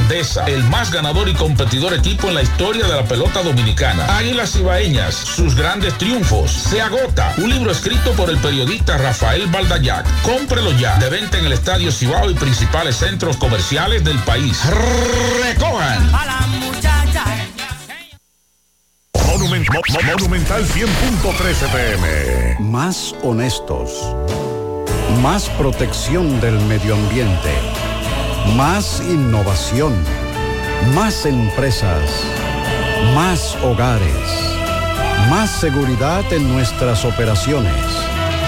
grandeza, el más ganador y competidor equipo en la historia de la pelota dominicana. Águilas Ibaeñas, sus grandes triunfos. Se agota. Un libro escrito por el periodista Rafael Baldayac. Cómprelo ya. De venta en el Estadio Cibao y principales centros comerciales del país. Recojan. Monument- Mo- Mo- Monumental 100.13 pm. Más honestos. Más protección del medio ambiente. Más innovación. Más empresas. Más hogares. Más seguridad en nuestras operaciones.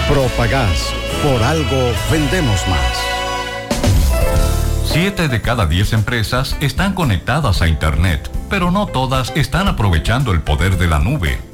Propagás. Por algo vendemos más. Siete de cada diez empresas están conectadas a Internet, pero no todas están aprovechando el poder de la nube.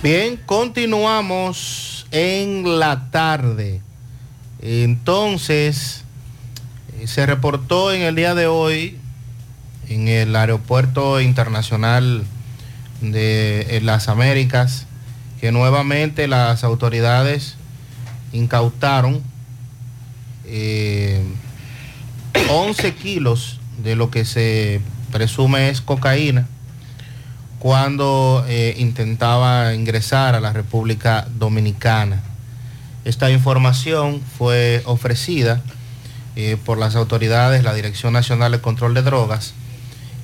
Bien, continuamos en la tarde. Entonces, eh, se reportó en el día de hoy en el aeropuerto internacional de eh, las Américas que nuevamente las autoridades incautaron eh, 11 kilos de lo que se presume es cocaína cuando eh, intentaba ingresar a la República Dominicana. Esta información fue ofrecida eh, por las autoridades, la Dirección Nacional de Control de Drogas,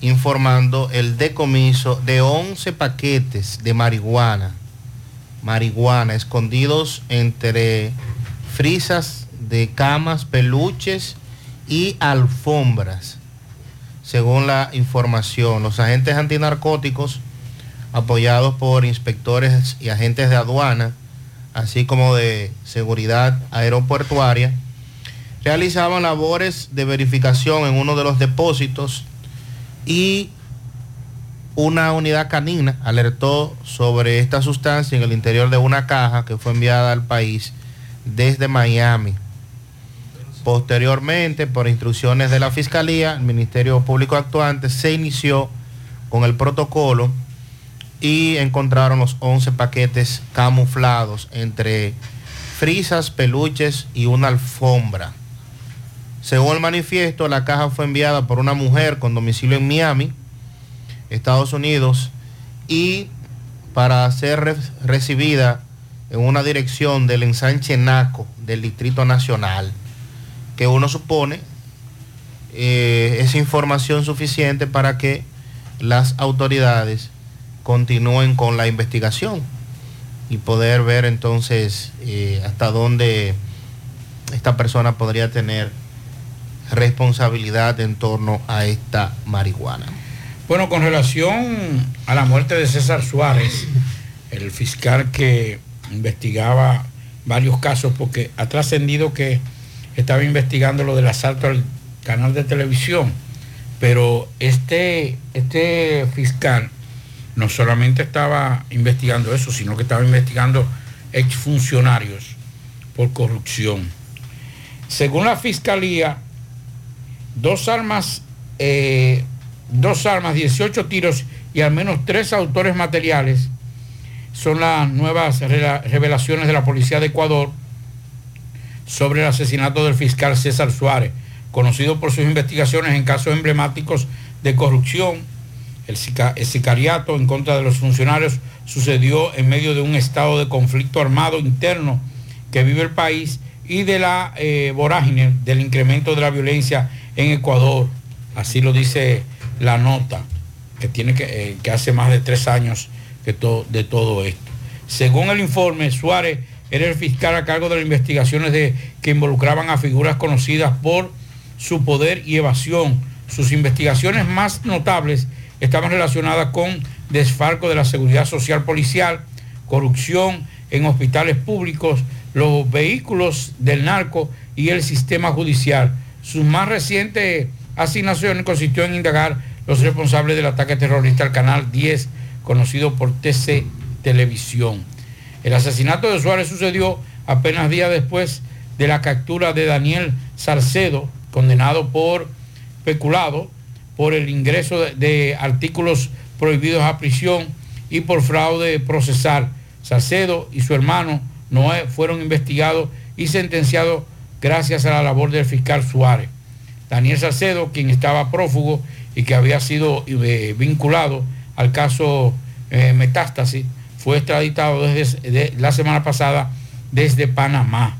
informando el decomiso de 11 paquetes de marihuana, marihuana escondidos entre frisas de camas, peluches y alfombras. Según la información, los agentes antinarcóticos, apoyados por inspectores y agentes de aduana, así como de seguridad aeroportuaria, realizaban labores de verificación en uno de los depósitos y una unidad canina alertó sobre esta sustancia en el interior de una caja que fue enviada al país desde Miami. Posteriormente, por instrucciones de la Fiscalía, el Ministerio Público actuante se inició con el protocolo y encontraron los 11 paquetes camuflados entre frisas, peluches y una alfombra. Según el manifiesto, la caja fue enviada por una mujer con domicilio en Miami, Estados Unidos, y para ser re- recibida en una dirección del ensanche Naco del Distrito Nacional, que uno supone eh, es información suficiente para que las autoridades continúen con la investigación y poder ver entonces eh, hasta dónde esta persona podría tener responsabilidad en torno a esta marihuana. Bueno, con relación a la muerte de César Suárez, el fiscal que investigaba varios casos, porque ha trascendido que estaba investigando lo del asalto al canal de televisión, pero este, este fiscal no solamente estaba investigando eso, sino que estaba investigando exfuncionarios por corrupción. Según la fiscalía, dos armas, eh, dos armas, 18 tiros y al menos tres autores materiales son las nuevas revelaciones de la policía de Ecuador sobre el asesinato del fiscal César Suárez, conocido por sus investigaciones en casos emblemáticos de corrupción. El, sicariato en contra de los funcionarios sucedió en medio de un estado de conflicto armado interno que vive el país y de la eh, vorágine del incremento de la violencia en Ecuador. Así lo dice la nota, que, tiene que, eh, hace más de tres años que de todo esto. Según el informe, Suárez era el fiscal a cargo de las investigaciones que involucraban a figuras conocidas por su poder y evasión. Sus investigaciones más notables estaban relacionadas con desfalco de la seguridad social policial, corrupción en hospitales públicos, los vehículos del narco y el sistema judicial. Sus más recientes asignaciones consistió en indagar los responsables del ataque terrorista al Canal 10, conocido por TC Televisión. El asesinato de Suárez sucedió apenas días después de la captura de Daniel Sarcedo, condenado por peculado por el ingreso de, artículos prohibidos a prisión y por fraude procesal. Sarcedo y su hermano Noé fueron investigados y sentenciados gracias a la labor del fiscal Suárez. Daniel Salcedo, quien estaba prófugo y que había sido eh, vinculado al caso eh, Metástasis, fue extraditado desde la semana pasada desde Panamá.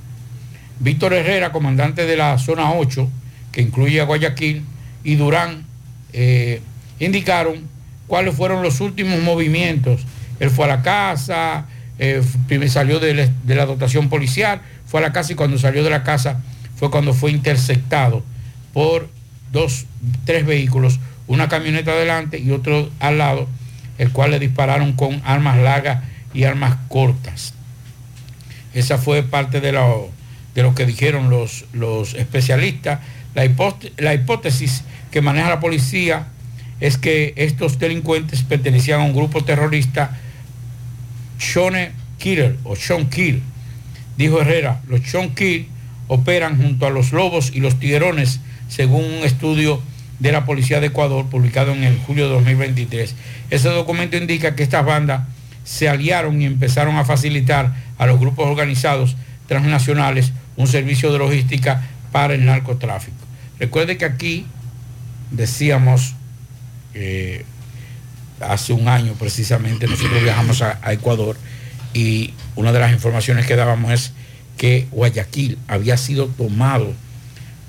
Víctor Herrera, comandante de la zona 8, que incluye a Guayaquil, y Durán, eh, indicaron cuáles fueron los últimos movimientos. Él fue a la casa, eh, salió de, la dotación policial, fue a la casa y cuando salió de la casa fue cuando fue interceptado por dos, tres vehículos, una camioneta adelante y otro al lado, el cual le dispararon con armas largas y armas cortas. Esa fue parte de lo, de lo que dijeron los, los especialistas. La, la hipótesis que maneja la policía es que estos delincuentes pertenecían a un grupo terrorista Sean Killer o Sean Kill. Dijo Herrera, los Sean Kill operan junto a los lobos y los tiguerones, según un estudio de la Policía de Ecuador publicado en el julio de 2023. Ese documento indica que estas bandas se aliaron y empezaron a facilitar a los grupos organizados transnacionales un servicio de logística para el narcotráfico. Recuerde que aquí decíamos eh, hace un año precisamente nosotros viajamos a, Ecuador y una de las informaciones que dábamos es que Guayaquil había sido tomado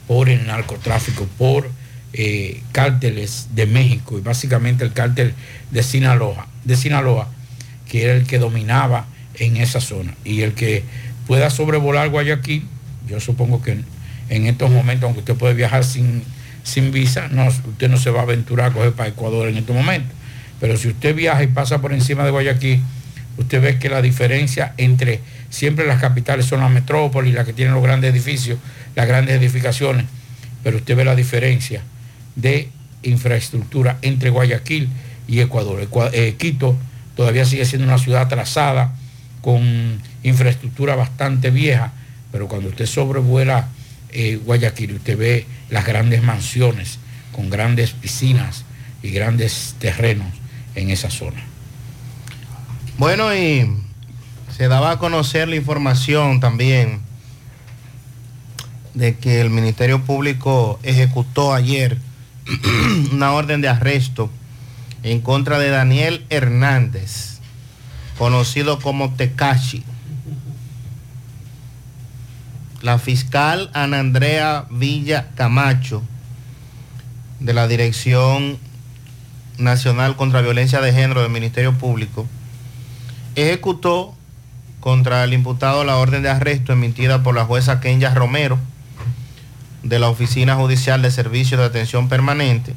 por el narcotráfico, por eh, cárteles de México y básicamente el cártel de Sinaloa, de Sinaloa, que era el que dominaba en esa zona. Y el que pueda sobrevolar Guayaquil, yo supongo que en, estos momentos, aunque usted puede viajar sin, sin visa, no, usted no se va a aventurar a coger para Ecuador en estos momentos. Pero si usted viaja y pasa por encima de Guayaquil, usted ve que la diferencia entre siempre las capitales son las metrópolis, las que tienen los grandes edificios, las grandes edificaciones, pero usted ve la diferencia de infraestructura entre Guayaquil y Ecuador. Eh, Quito todavía sigue siendo una ciudad atrasada, con infraestructura bastante vieja, pero cuando usted sobrevuela eh, Guayaquil, usted ve las grandes mansiones con grandes piscinas y grandes terrenos en esa zona. Bueno, y se daba a conocer la información también de que el Ministerio Público ejecutó ayer una orden de arresto en contra de Daniel Hernández, conocido como Tecashi, la fiscal Ana Andrea Villa Camacho de la Dirección Nacional contra Violencia de Género del Ministerio Público ejecutó contra el imputado la orden de arresto emitida por la jueza Kenya Romero de la Oficina Judicial de Servicios de Atención Permanente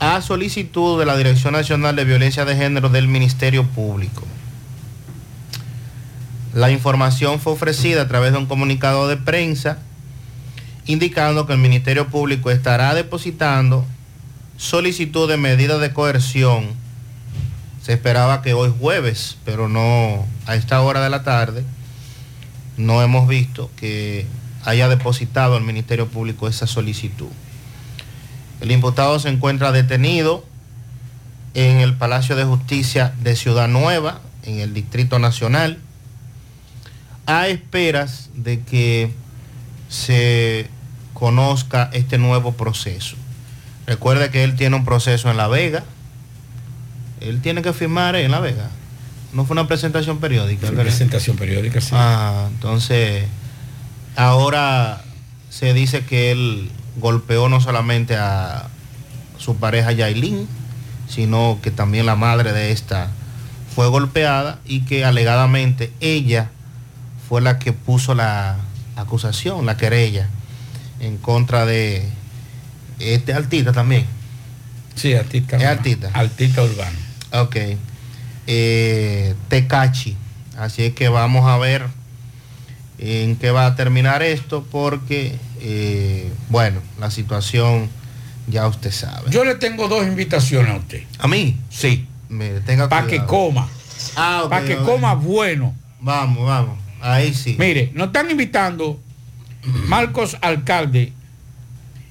a solicitud de la Dirección Nacional de Violencia de Género del Ministerio Público. La información fue ofrecida a través de un comunicado de prensa indicando que el Ministerio Público estará depositando solicitud de medida de coerción. Se esperaba que hoy jueves, pero no a esta hora de la tarde, no hemos visto que haya depositado el Ministerio Público esa solicitud. El imputado se encuentra detenido en el Palacio de Justicia de Ciudad Nueva, en el Distrito Nacional, a esperas de que se conozca este nuevo proceso. Recuerde que él tiene un proceso en La Vega. Él tiene que firmar en La Vega. No fue una presentación periódica. Fue presentación periódica, sí. Ah, entonces, ahora se dice que él golpeó no solamente a su pareja Yailin, sino que también la madre de esta fue golpeada y que alegadamente ella fue la que puso la acusación, la querella, en contra de este artista también. Sí, artista. Es artista. Artista urbano. Ok. Eh, Tecachi. Así es que vamos a ver en qué va a terminar esto porque, eh, bueno, la situación ya usted sabe. Yo le tengo dos invitaciones a usted. ¿A mí? Sí. tenga Para que coma. Ah, ok, Para que coma bueno. Vamos, vamos. Ahí sí. Mire, nos están invitando Marcos Alcalde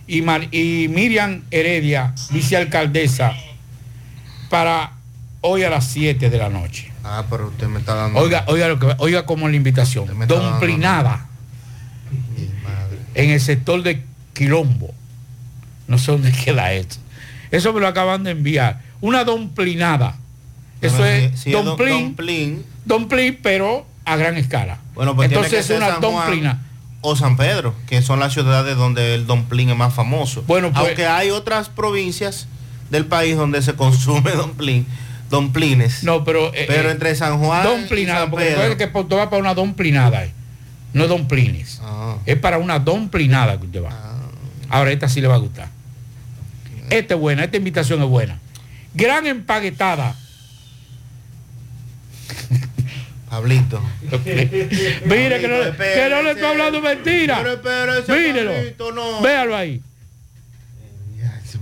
y, Mar- y Miriam Heredia, vicealcaldesa, para hoy a las 7 de la noche. Ah, pero usted me está dando. Oiga, oiga, lo que, oiga como la invitación. Domplinada. En el sector de Quilombo. No sé dónde queda esto. Eso me lo acaban de enviar. Una domplinada. Eso es si- si es don- domplín, domplín. domplín, pero a gran escala. Bueno, pues Entonces es una San Juan domplina. O San Pedro, que son las ciudades donde el domplín es más famoso. Bueno, pues- Aunque hay otras provincias del país donde se consume domplín, domplines. No, pero. eh, Pero eh, entre San Juan Domplinada, y San porque Pedro. que usted va para una domplinada. eh. No domplines. Ah. Es para una domplinada que usted va. Ahora, esta sí le va a gustar. Esta es buena, esta invitación es buena. Gran empaguetada. Pablito. Mire que no, que no le estoy hablando mentira. Mírelo. Véalo ahí.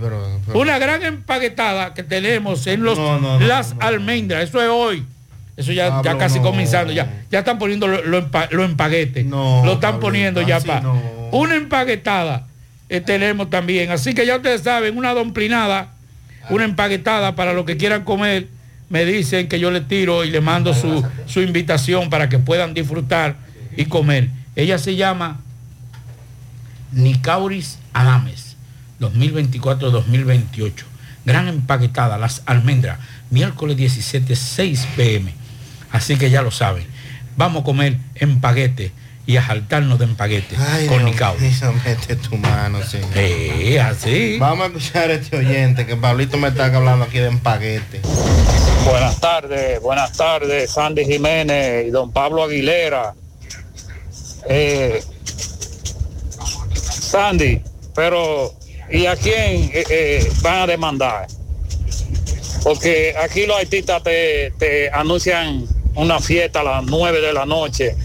Sí, pero- pero- Una gran empaguetada que tenemos en los No, no, no, las almendras. Eso es hoy. Eso ya, ya Pablo, casi comenzando. Ya, ya están poniendo los lo, empa- lo lo están poniendo ya para. Una empaguetada eh, tenemos también. Así que ya ustedes saben, una domplinada, una empaguetada para los que quieran comer. Me dicen que yo le tiro y le mando su, su invitación para que puedan disfrutar y comer. Ella se llama Nicauris Adames, 2024-2028. Gran empaquetada, las almendras, miércoles 17, 6 pm. Así que ya lo saben. Vamos a comer empaguete y a saltarnos de empaguete Ay, con mío, mete tu mano, señor. Eh, así. Vamos a escuchar a este oyente que Pablito me está hablando aquí de empaguete. Buenas tardes, buenas tardes, Sandy Jiménez y don Pablo Aguilera. Eh, Sandy, pero ¿y a quién eh, eh, van a demandar? Porque aquí los artistas te, te anuncian una fiesta a las 9 de la noche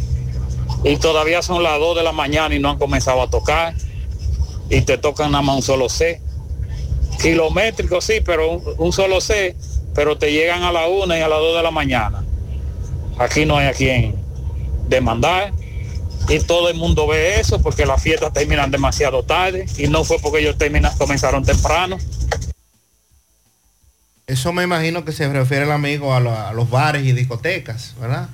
y todavía son las 2 de la mañana y no han comenzado a tocar y te tocan nada más un solo C. Kilométrico sí, pero un, solo C, pero te llegan a la 1 y a las 2 de la mañana. Aquí no hay a quien demandar y todo el mundo ve eso porque las fiestas terminan demasiado tarde y no fue porque ellos terminan, comenzaron temprano. Eso me imagino que se refiere el amigo a, lo- a los bares y discotecas, ¿verdad?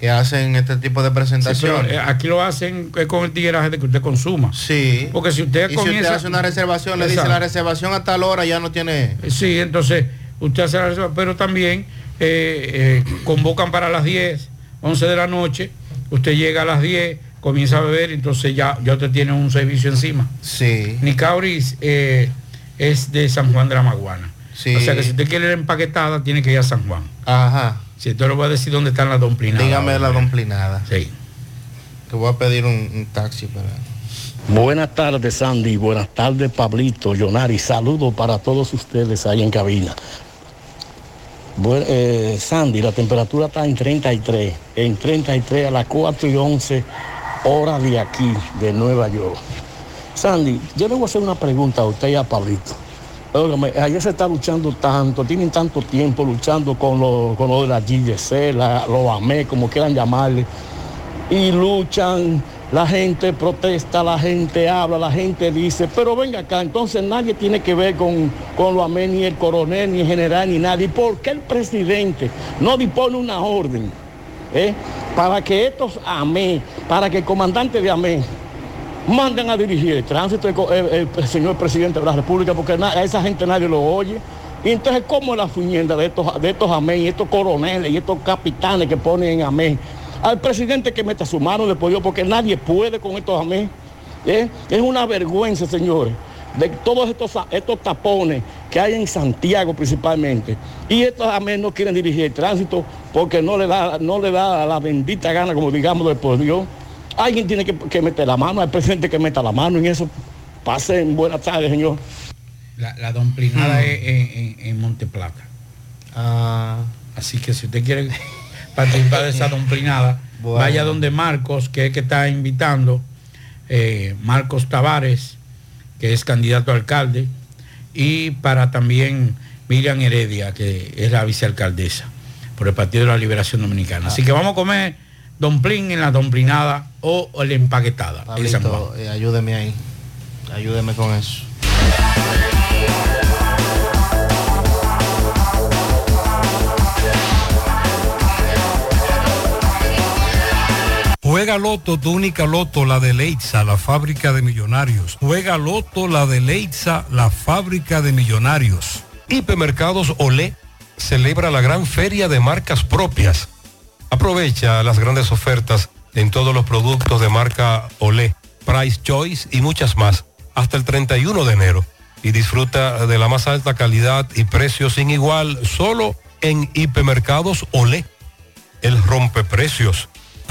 Que hacen este tipo de Sí, pero, presentaciones. eh, aquí lo hacen eh, con el tigueraje de que usted consuma. Sí. Porque si usted y si usted comienza... hace una reservación, le dice la reservación a tal hora ya no tiene... Sí, entonces usted hace la reserva, pero también eh, eh, convocan para las 10, 11 de la noche, usted llega a las 10, comienza a beber, entonces ya, ya te tiene un servicio encima. Sí. Nicauris eh, es de San Juan de la Maguana. Sí. O sea que si usted quiere la empaquetada, tiene que ir a San Juan. Ajá. Si usted lo va a decir dónde están las domplinadas. Dígame la domplinada. Sí. Te voy a pedir un, un taxi para... Buenas tardes, Sandy. Buenas tardes, Pablito, Jonari. Saludos para todos ustedes ahí en cabina. Bue- eh, Sandy, la temperatura está en 33. En 33 a las 4 y 11 horas de aquí, de Nueva York. Sandy, yo le voy a hacer una pregunta a usted y a Pablito. Ayer se está luchando tanto, tienen tanto tiempo luchando con lo, con lo de la GGC, la, los AME, como quieran llamarle y luchan, la gente protesta, la gente habla, la gente dice, pero venga acá, entonces nadie tiene que ver con, con lo amén, ni el coronel, ni el general, ni nadie. ¿Por qué el presidente no dispone una orden eh, para que estos amén, para que el comandante de amén manden a dirigir el tránsito el, señor presidente de la República, porque a esa gente nadie lo oye? Y entonces, ¿cómo es la fuñenda de estos, de estos amén, y estos coroneles y estos capitanes que ponen en amén? Al presidente que meta su mano de Dios, porque nadie puede con estos amén. ¿eh? Es una vergüenza, señores, de todos estos, estos tapones que hay en Santiago principalmente. Y estos amén no quieren dirigir el tránsito porque no le da, no le da la bendita gana, como digamos, de por Dios. Alguien tiene que, que meter la mano, al presidente que meta la mano en eso. Pasen buenas tardes, señor. La, la domplinada es en, en- en Monteplata. Así que si usted quiere participar de esa domplinada, Bueno. vaya donde Marcos, que es que está invitando, eh, Marcos Tavares, que es candidato a alcalde, y para también Miriam Heredia, que es la vicealcaldesa por el Partido de la Liberación Dominicana. Así que vamos a comer domplín en la domplinada o la empaquetada. Pablito, eh, ayúdeme ahí. Ayúdeme con eso. Juega Loto, tu única Loto, la de Leitza, la fábrica de millonarios. Juega Loto, la de Leitza, la fábrica de millonarios. Hipermercados Olé celebra la gran feria de marcas propias. Aprovecha las grandes ofertas en todos los productos de marca Olé, Price Choice y muchas más hasta el 31 de enero. Y disfruta de la más alta calidad y precio sin igual solo en Hipermercados Olé. El rompeprecios.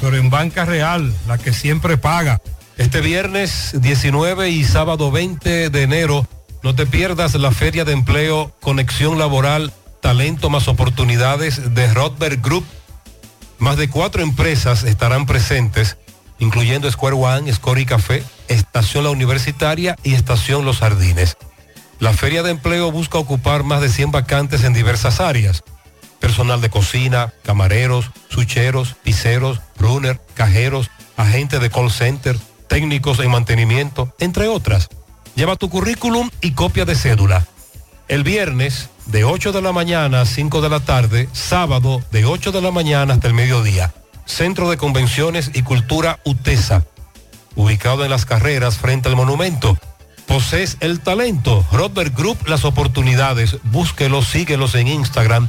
Pero en Banca Real, la que siempre paga. Este viernes 19 y sábado 20 de enero, no te pierdas la Feria de Empleo Conexión Laboral, Talento más Oportunidades de Rodberg Group. Más de cuatro empresas estarán presentes, incluyendo Square One, Scory Café, Estación La Universitaria y Estación Los Jardines. La Feria de Empleo busca ocupar más de 100 vacantes en diversas áreas. Personal de cocina, camareros, sucheros, pizzeros, runner, cajeros, agentes de call center, técnicos en mantenimiento, entre otras. Lleva tu currículum y copia de cédula. El viernes de 8 de la mañana a 5 de la tarde, sábado de 8 de la mañana hasta el mediodía. Centro de Convenciones y Cultura UTESA, ubicado en las carreras frente al monumento. Posees el talento. Rodberg Group, las oportunidades. Búsquelos, síguelos en Instagram,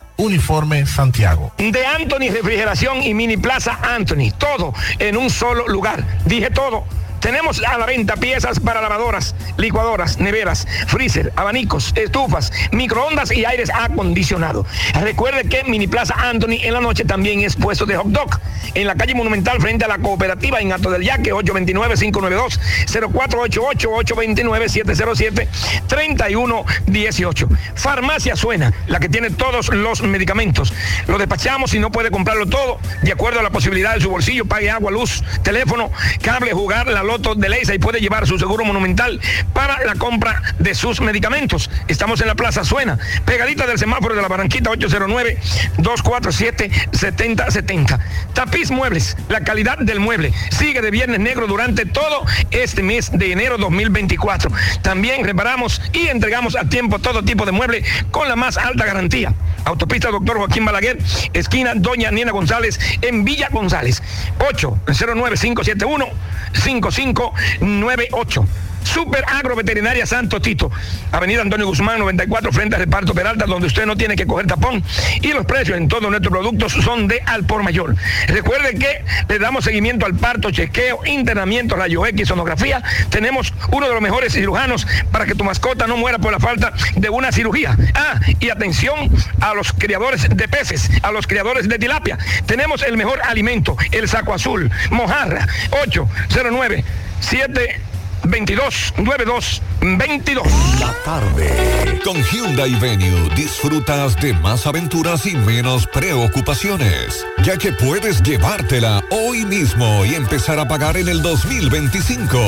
Uniforme Santiago. De Anthony Refrigeración y Mini Plaza Anthony. Todo en un solo lugar. Dije todo. Tenemos a la venta piezas para lavadoras, licuadoras, neveras, freezer, abanicos, estufas, microondas y aires acondicionados. Recuerde que Mini Plaza Anthony en la noche también es puesto de hot dog. En la calle Monumental frente a la cooperativa en Alto del Yaque 829-592-0488-829-707-3118. Farmacia Suena, la que tiene todos los medicamentos. Lo despachamos y no puede comprarlo todo. De acuerdo a la posibilidad de su bolsillo, pague agua, luz, teléfono, cable, jugar, la de Leisa y puede llevar su seguro monumental para la compra de sus medicamentos. Estamos en la Plaza Suena, pegadita del semáforo de la Barranquita 809-247-7070. Tapiz Muebles, la calidad del mueble. Sigue de viernes negro durante todo este mes de enero 2024. También reparamos y entregamos a tiempo todo tipo de mueble con la más alta garantía. Autopista Doctor Joaquín Balaguer, esquina Doña Nina González, en Villa González. 809-571. 5598. Super Agro Veterinaria Santo Tito, Avenida Antonio Guzmán 94 frente al reparto Peralta, donde usted no tiene que coger tapón y los precios en todos nuestros productos son de al por mayor. Recuerde que le damos seguimiento al parto, chequeo, internamiento, rayo X, sonografía. Tenemos uno de los mejores cirujanos para que tu mascota no muera por la falta de una cirugía. Ah, y atención a los criadores de peces, a los criadores de tilapia. Tenemos el mejor alimento, el saco azul, mojarra, 809 7 22 92 22. La tarde. Con Hyundai Venue disfrutas de más aventuras y menos preocupaciones, ya que puedes llevártela hoy mismo y empezar a pagar en el 2025.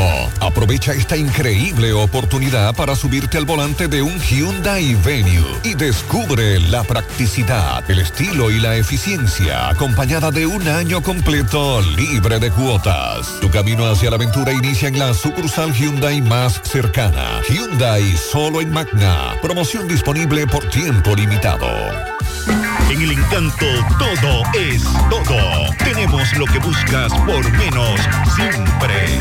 Aprovecha esta increíble oportunidad para subirte al volante de un Hyundai Venue y descubre la practicidad, el estilo y la eficiencia acompañada de un año completo libre de cuotas. Tu camino hacia la aventura inicia en la sucursal Hyundai más cercana. Hyundai solo en Magna. Promoción disponible por tiempo limitado. En el encanto todo es todo. Tenemos lo que buscas por menos siempre.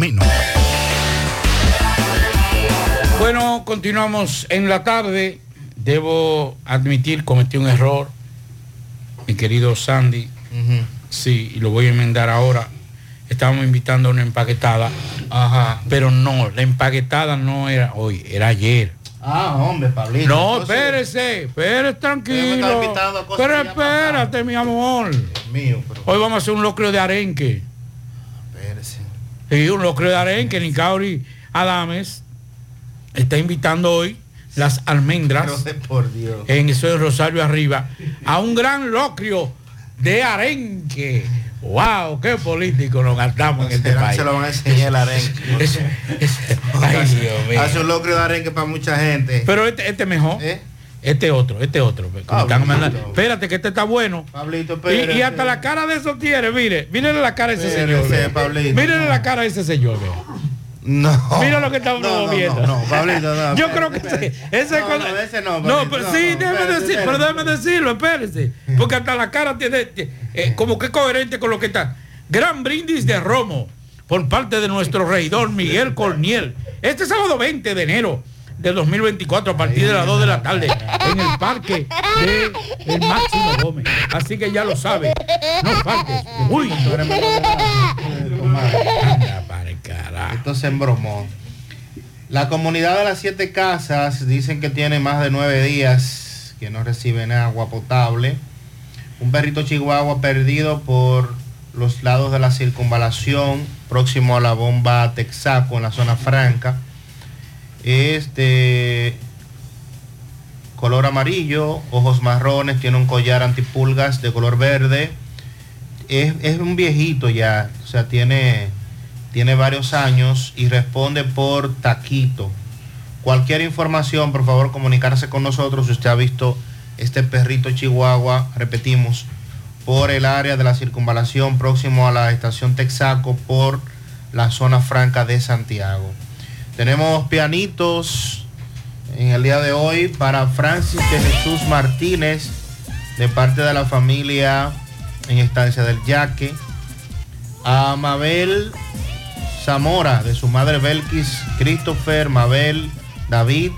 Menos. Bueno, continuamos en la tarde. Debo admitir, cometí un error, mi querido Sandy. Sí, y lo voy a enmendar ahora. Estábamos invitando a una empaquetada. Ajá. Pero no, la empaquetada no era hoy, era ayer. Ah, hombre, Pablito. No, entonces- espérese, espérese tranquilo. Pero espérate, mi amor. mío, pero- Hoy vamos a hacer un locrio de arenque. Sí, un locrio de arenque. Nicauri Adames está invitando hoy las almendras por Dios. en eso de Rosario arriba a un gran locrio de arenque. ¡Wow! ¡Qué político nos gastamos en este que país! se lo van a enseñar el arenque. Ay, Dios mío. Hace un locrio de arenque para mucha gente. Pero este, este mejor. Este otro, este otro. Pablito. Espérate, que este está bueno. Pablito, Y, y hasta la cara de eso tiene, mire, mírele la cara de ese señor. Mírele la cara de ese señor. No. Mira lo que estamos No, no, viendo. no, no, Pablito, no, Yo creo que ese, ese No, no, ese no, No, Pablito, pero no, sí, déjeme espérate, decir, pero déjeme decirlo, espérese. Porque hasta la cara tiene, eh, como que coherente con lo que está. Gran brindis de Romo. por parte de nuestro regidor Miguel Corniel. Este sábado 20 de enero del 2024 a partir de las 2 de la tarde en el parque de el Máximo Gómez. Así que ya lo sabe. No faltes. Uy, Esto se embromó. La comunidad de las siete casas dicen que tiene más de nueve días que no reciben agua potable. Un perrito chihuahua perdido por los lados de la circunvalación, próximo a la bomba Texaco en la zona franca. Es de color amarillo, ojos marrones, tiene un collar antipulgas de color verde. Es, es un viejito ya, o sea, tiene, tiene varios años y responde por taquito. Cualquier información, por favor, comunicarse con nosotros si usted ha visto este perrito chihuahua, repetimos, por el área de la circunvalación próximo a la estación Texaco por la zona franca de Santiago. Tenemos pianitos en el día de hoy para Francis de Jesús Martínez de parte de la familia en estancia del Yaque. A Mabel Zamora de su madre Belkis, Christopher, Mabel, David.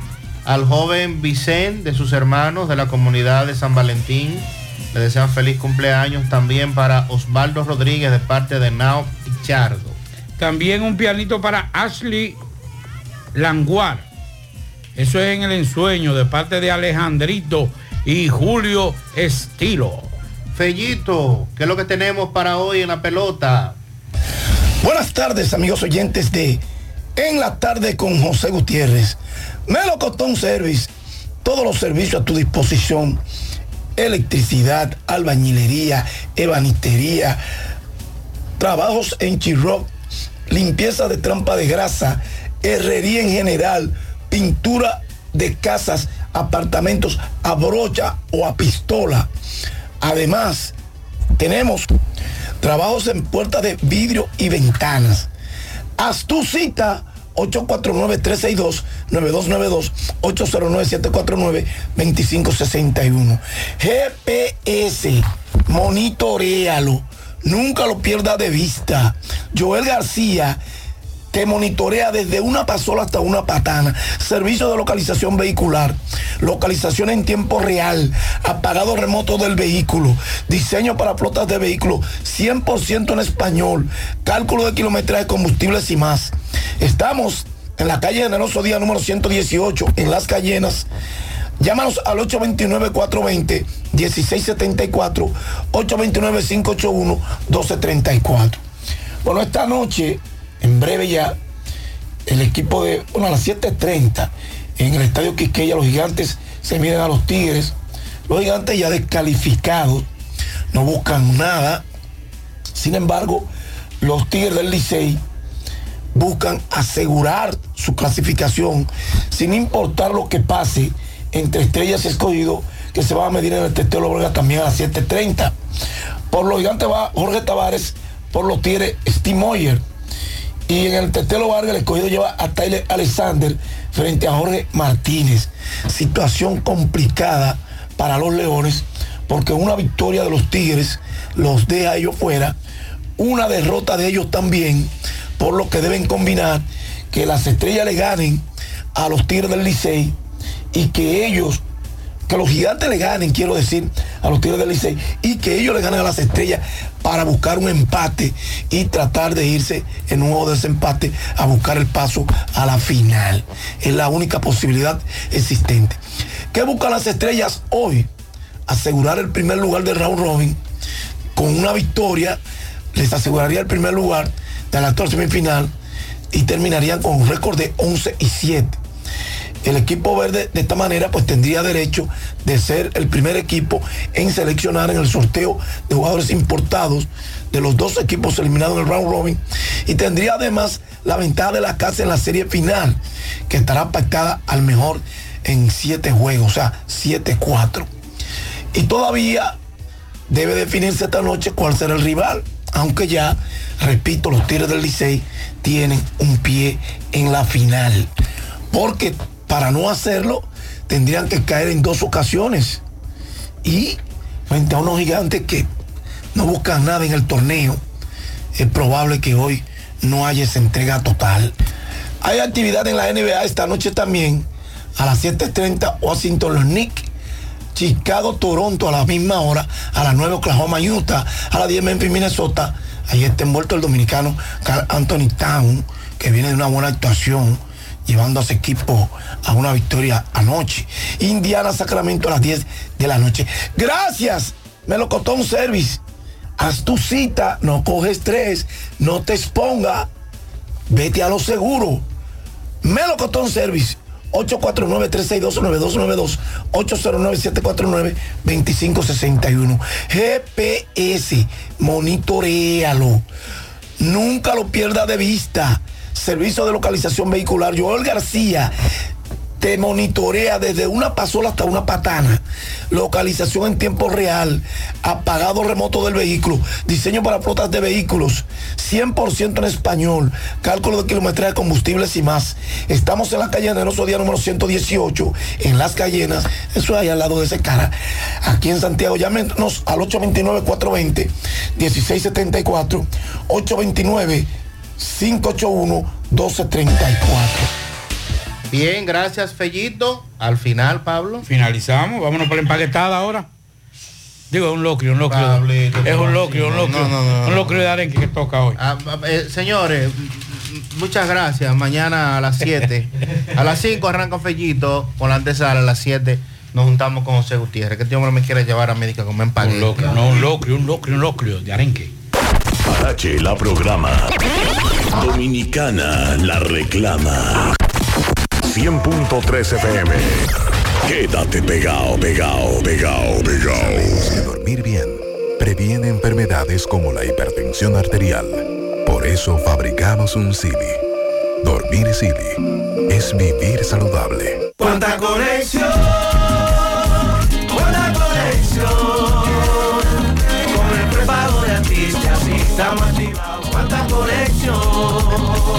Al joven Vicente de sus hermanos de la comunidad de San Valentín. Le desean feliz cumpleaños también para Osvaldo Rodríguez de parte de Nao Pichardo. También un pianito para Ashley Languar. Eso es en el ensueño de parte de Alejandrito y Julio Estilo. Fellito, ¿qué es lo que tenemos para hoy en la pelota? Buenas tardes, amigos oyentes de En la tarde con José Gutiérrez. Melocotón Service, todos los servicios a tu disposición. Electricidad, albañilería, ebanistería, trabajos en Chirroc, limpieza de trampa de grasa, herrería en general, pintura de casas, apartamentos a brocha o a pistola. Además, tenemos trabajos en puertas de vidrio y ventanas. Haz tu cita 849-362-9292, 809-749-2561. GPS, monitorealo, nunca lo pierda de vista. Joel García te monitorea desde una pasola hasta una patana. Servicio de localización vehicular, localización en tiempo real, apagado remoto del vehículo, diseño para flotas de vehículos, 100% en español, cálculo de kilometraje, combustibles y más. Estamos en la calle Generoso Día número 118, en Las Cayenas. Llámanos al 829-420-1674, 829-581-1234. Bueno, esta noche en breve ya el equipo de, bueno, a las 7.30 en el estadio Quisqueya, los gigantes se miden a los Tigres. Los gigantes ya descalificados, no buscan nada. Sin embargo, los Tigres del Licey buscan asegurar su clasificación sin importar lo que pase entre Estrellas y Escogido, que se va a medir en el Teteo Lobrega también a las 7.30. Por los gigantes va Jorge Tavares, por los Tigres Steve Moyer. Y en el Tetelo Vargas el escogido lleva a Tyler Alexander frente a Jorge Martínez. Situación complicada para los Leones porque una victoria de los Tigres los deja ellos fuera. Una derrota de ellos también, por lo que deben combinar que las estrellas le ganen a los Tigres del Licey y que ellos que los gigantes le ganen, quiero decir, a los Tigres del Licey y que ellos le ganen a las estrellas para buscar un empate y tratar de irse en un de desempate a buscar el paso a la final. Es la única posibilidad existente. ¿Qué buscan las estrellas hoy? Asegurar el primer lugar del round robin. Con una victoria les aseguraría el primer lugar de la actual semifinal y terminarían con un récord de 11 y 7 el equipo verde de esta manera pues tendría derecho de ser el primer equipo en seleccionar en el sorteo de jugadores importados de los dos equipos eliminados en el round robin y tendría además la ventaja de la casa en la serie final que estará pactada al mejor en siete juegos, o sea, 7-4. Y todavía debe definirse esta noche cuál será el rival, aunque ya, repito, los Tigres del Licey tienen un pie en la final. Porque para no hacerlo, tendrían que caer en dos ocasiones. Y frente a unos gigantes que no buscan nada en el torneo, es probable que hoy no haya esa entrega total. Hay actividad en la NBA esta noche también, a las 7.30, Washington los Knicks. Chicago, Toronto a la misma hora, a las 9 Oklahoma, Utah, a las 10 Memphis, Minnesota. Ahí está envuelto el dominicano Carl Anthony Town, que viene de una buena actuación, llevando a su equipo a una victoria anoche. Indiana, Sacramento a las 10 de la noche. Gracias, Melocotón Service. Haz tu cita, no coges estrés, no te exponga, vete a lo seguro. Melocotón Service, 849-362-9292, 809-749-2561. GPS, monitorealo. Nunca lo pierda de vista. Servicio de localización vehicular. Joel García te monitorea desde una pasola hasta una patana. Localización en tiempo real. Apagado remoto del vehículo. Diseño para flotas de vehículos. 100% en español. Cálculo de kilometraje de combustibles y más. Estamos en la calle Generoso Día número 118. En Las Cayenas. Eso es ahí al lado de ese cara. Aquí en Santiago. Llámenos al 829-420-1674. 829-581-1234. Bien, gracias, Fellito. Al final, Pablo. Finalizamos, vámonos por la empaquetada ahora. Digo, es un locrio, un locrio. Pablito, es ¿cómo un locrio, un No, locrio. no, no, no. Un locrio de arenque que toca hoy. Ah, ah, eh, señores, muchas gracias. Mañana a las 7. a las 5 arranca Fellito con la antesala. A las 7 nos juntamos con José Gutiérrez. Que este hombre me quiere llevar a médica con empaque. Un locrio, no, un locrio, un locrio, un locrio de arenque. Parache la programa. Dominicana la reclama. 100.3 FM. Quédate pegado, pegado, pegado, pegado. dormir bien previene enfermedades como la hipertensión arterial. Por eso fabricamos un Sili. Dormir Sili es vivir saludable. Cuánta conexión,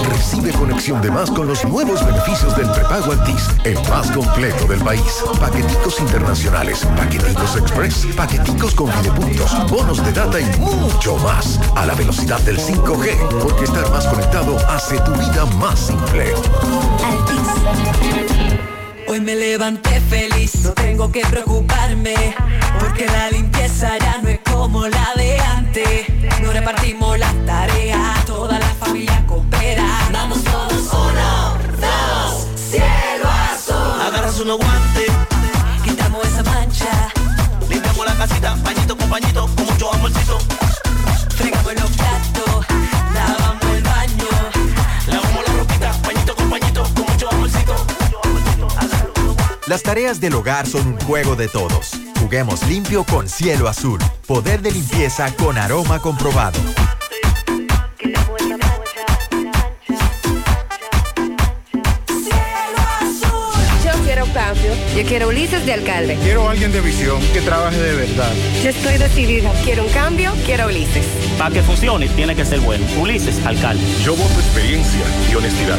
Recibe conexión de más con los nuevos beneficios del prepago Altis, el más completo del país. Paqueticos internacionales, paqueticos express, paqueticos con puntos, bonos de data y mucho más. A la velocidad del 5G, porque estar más conectado hace tu vida más simple. Hoy me levanté feliz, no tengo que preocuparme, porque la limpieza ya no es como la de antes. Repartimos las tareas, toda la familia coopera. Vamos todos, uno, dos, cielo azul. Agarras unos guantes, Quitamos esa mancha, limpiamos la casita, pañito con pañito, con mucho amorcito. fregamos los platos, lavamos el baño. Lavamos la ropita, pañito con pañito, con mucho amorcito. Las tareas del hogar son un juego de todos. Juguemos limpio con cielo azul. Poder de limpieza con aroma comprobado. Yo quiero cambio. Yo quiero Ulises de alcalde. Quiero alguien de visión que trabaje de verdad. Yo estoy decidida. Quiero un cambio, quiero Ulises. Para que funcione, tiene que ser bueno. Ulises, alcalde. Yo voto experiencia y honestidad.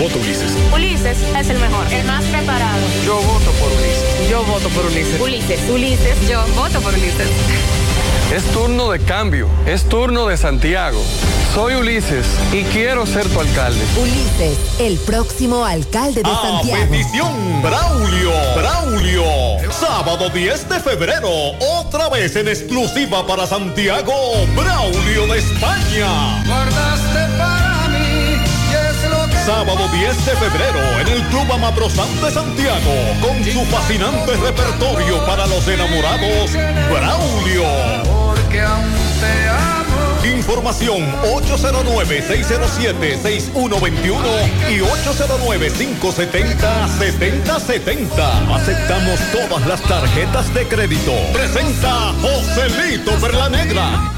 Voto Ulises. Ulises es el mejor, el más preparado. Yo voto por Ulises. Yo voto por Ulises. Ulises, Ulises, yo voto por Ulises. Es turno de cambio, es turno de Santiago. Soy Ulises y quiero ser tu alcalde. Ulises, el próximo alcalde de A Santiago. petición Braulio, Braulio. Sábado 10 de febrero, otra vez en exclusiva para Santiago, Braulio de España. Sábado 10 de febrero en el Club Amaprozán de Santiago, con su fascinante repertorio para los enamorados, Braulio. Información 809-607-6121 y 809-570-7070. Aceptamos todas las tarjetas de crédito. Presenta Joselito Perla Negra.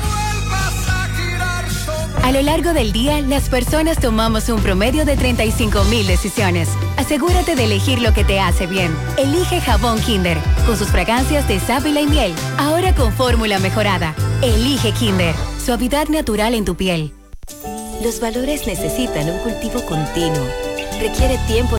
A lo largo del día, las personas tomamos un promedio de 35 mil decisiones. Asegúrate de elegir lo que te hace bien. Elige jabón Kinder, con sus fragancias de sábila y miel. Ahora con fórmula mejorada. Elige Kinder, suavidad natural en tu piel. Los valores necesitan un cultivo continuo. Requiere tiempo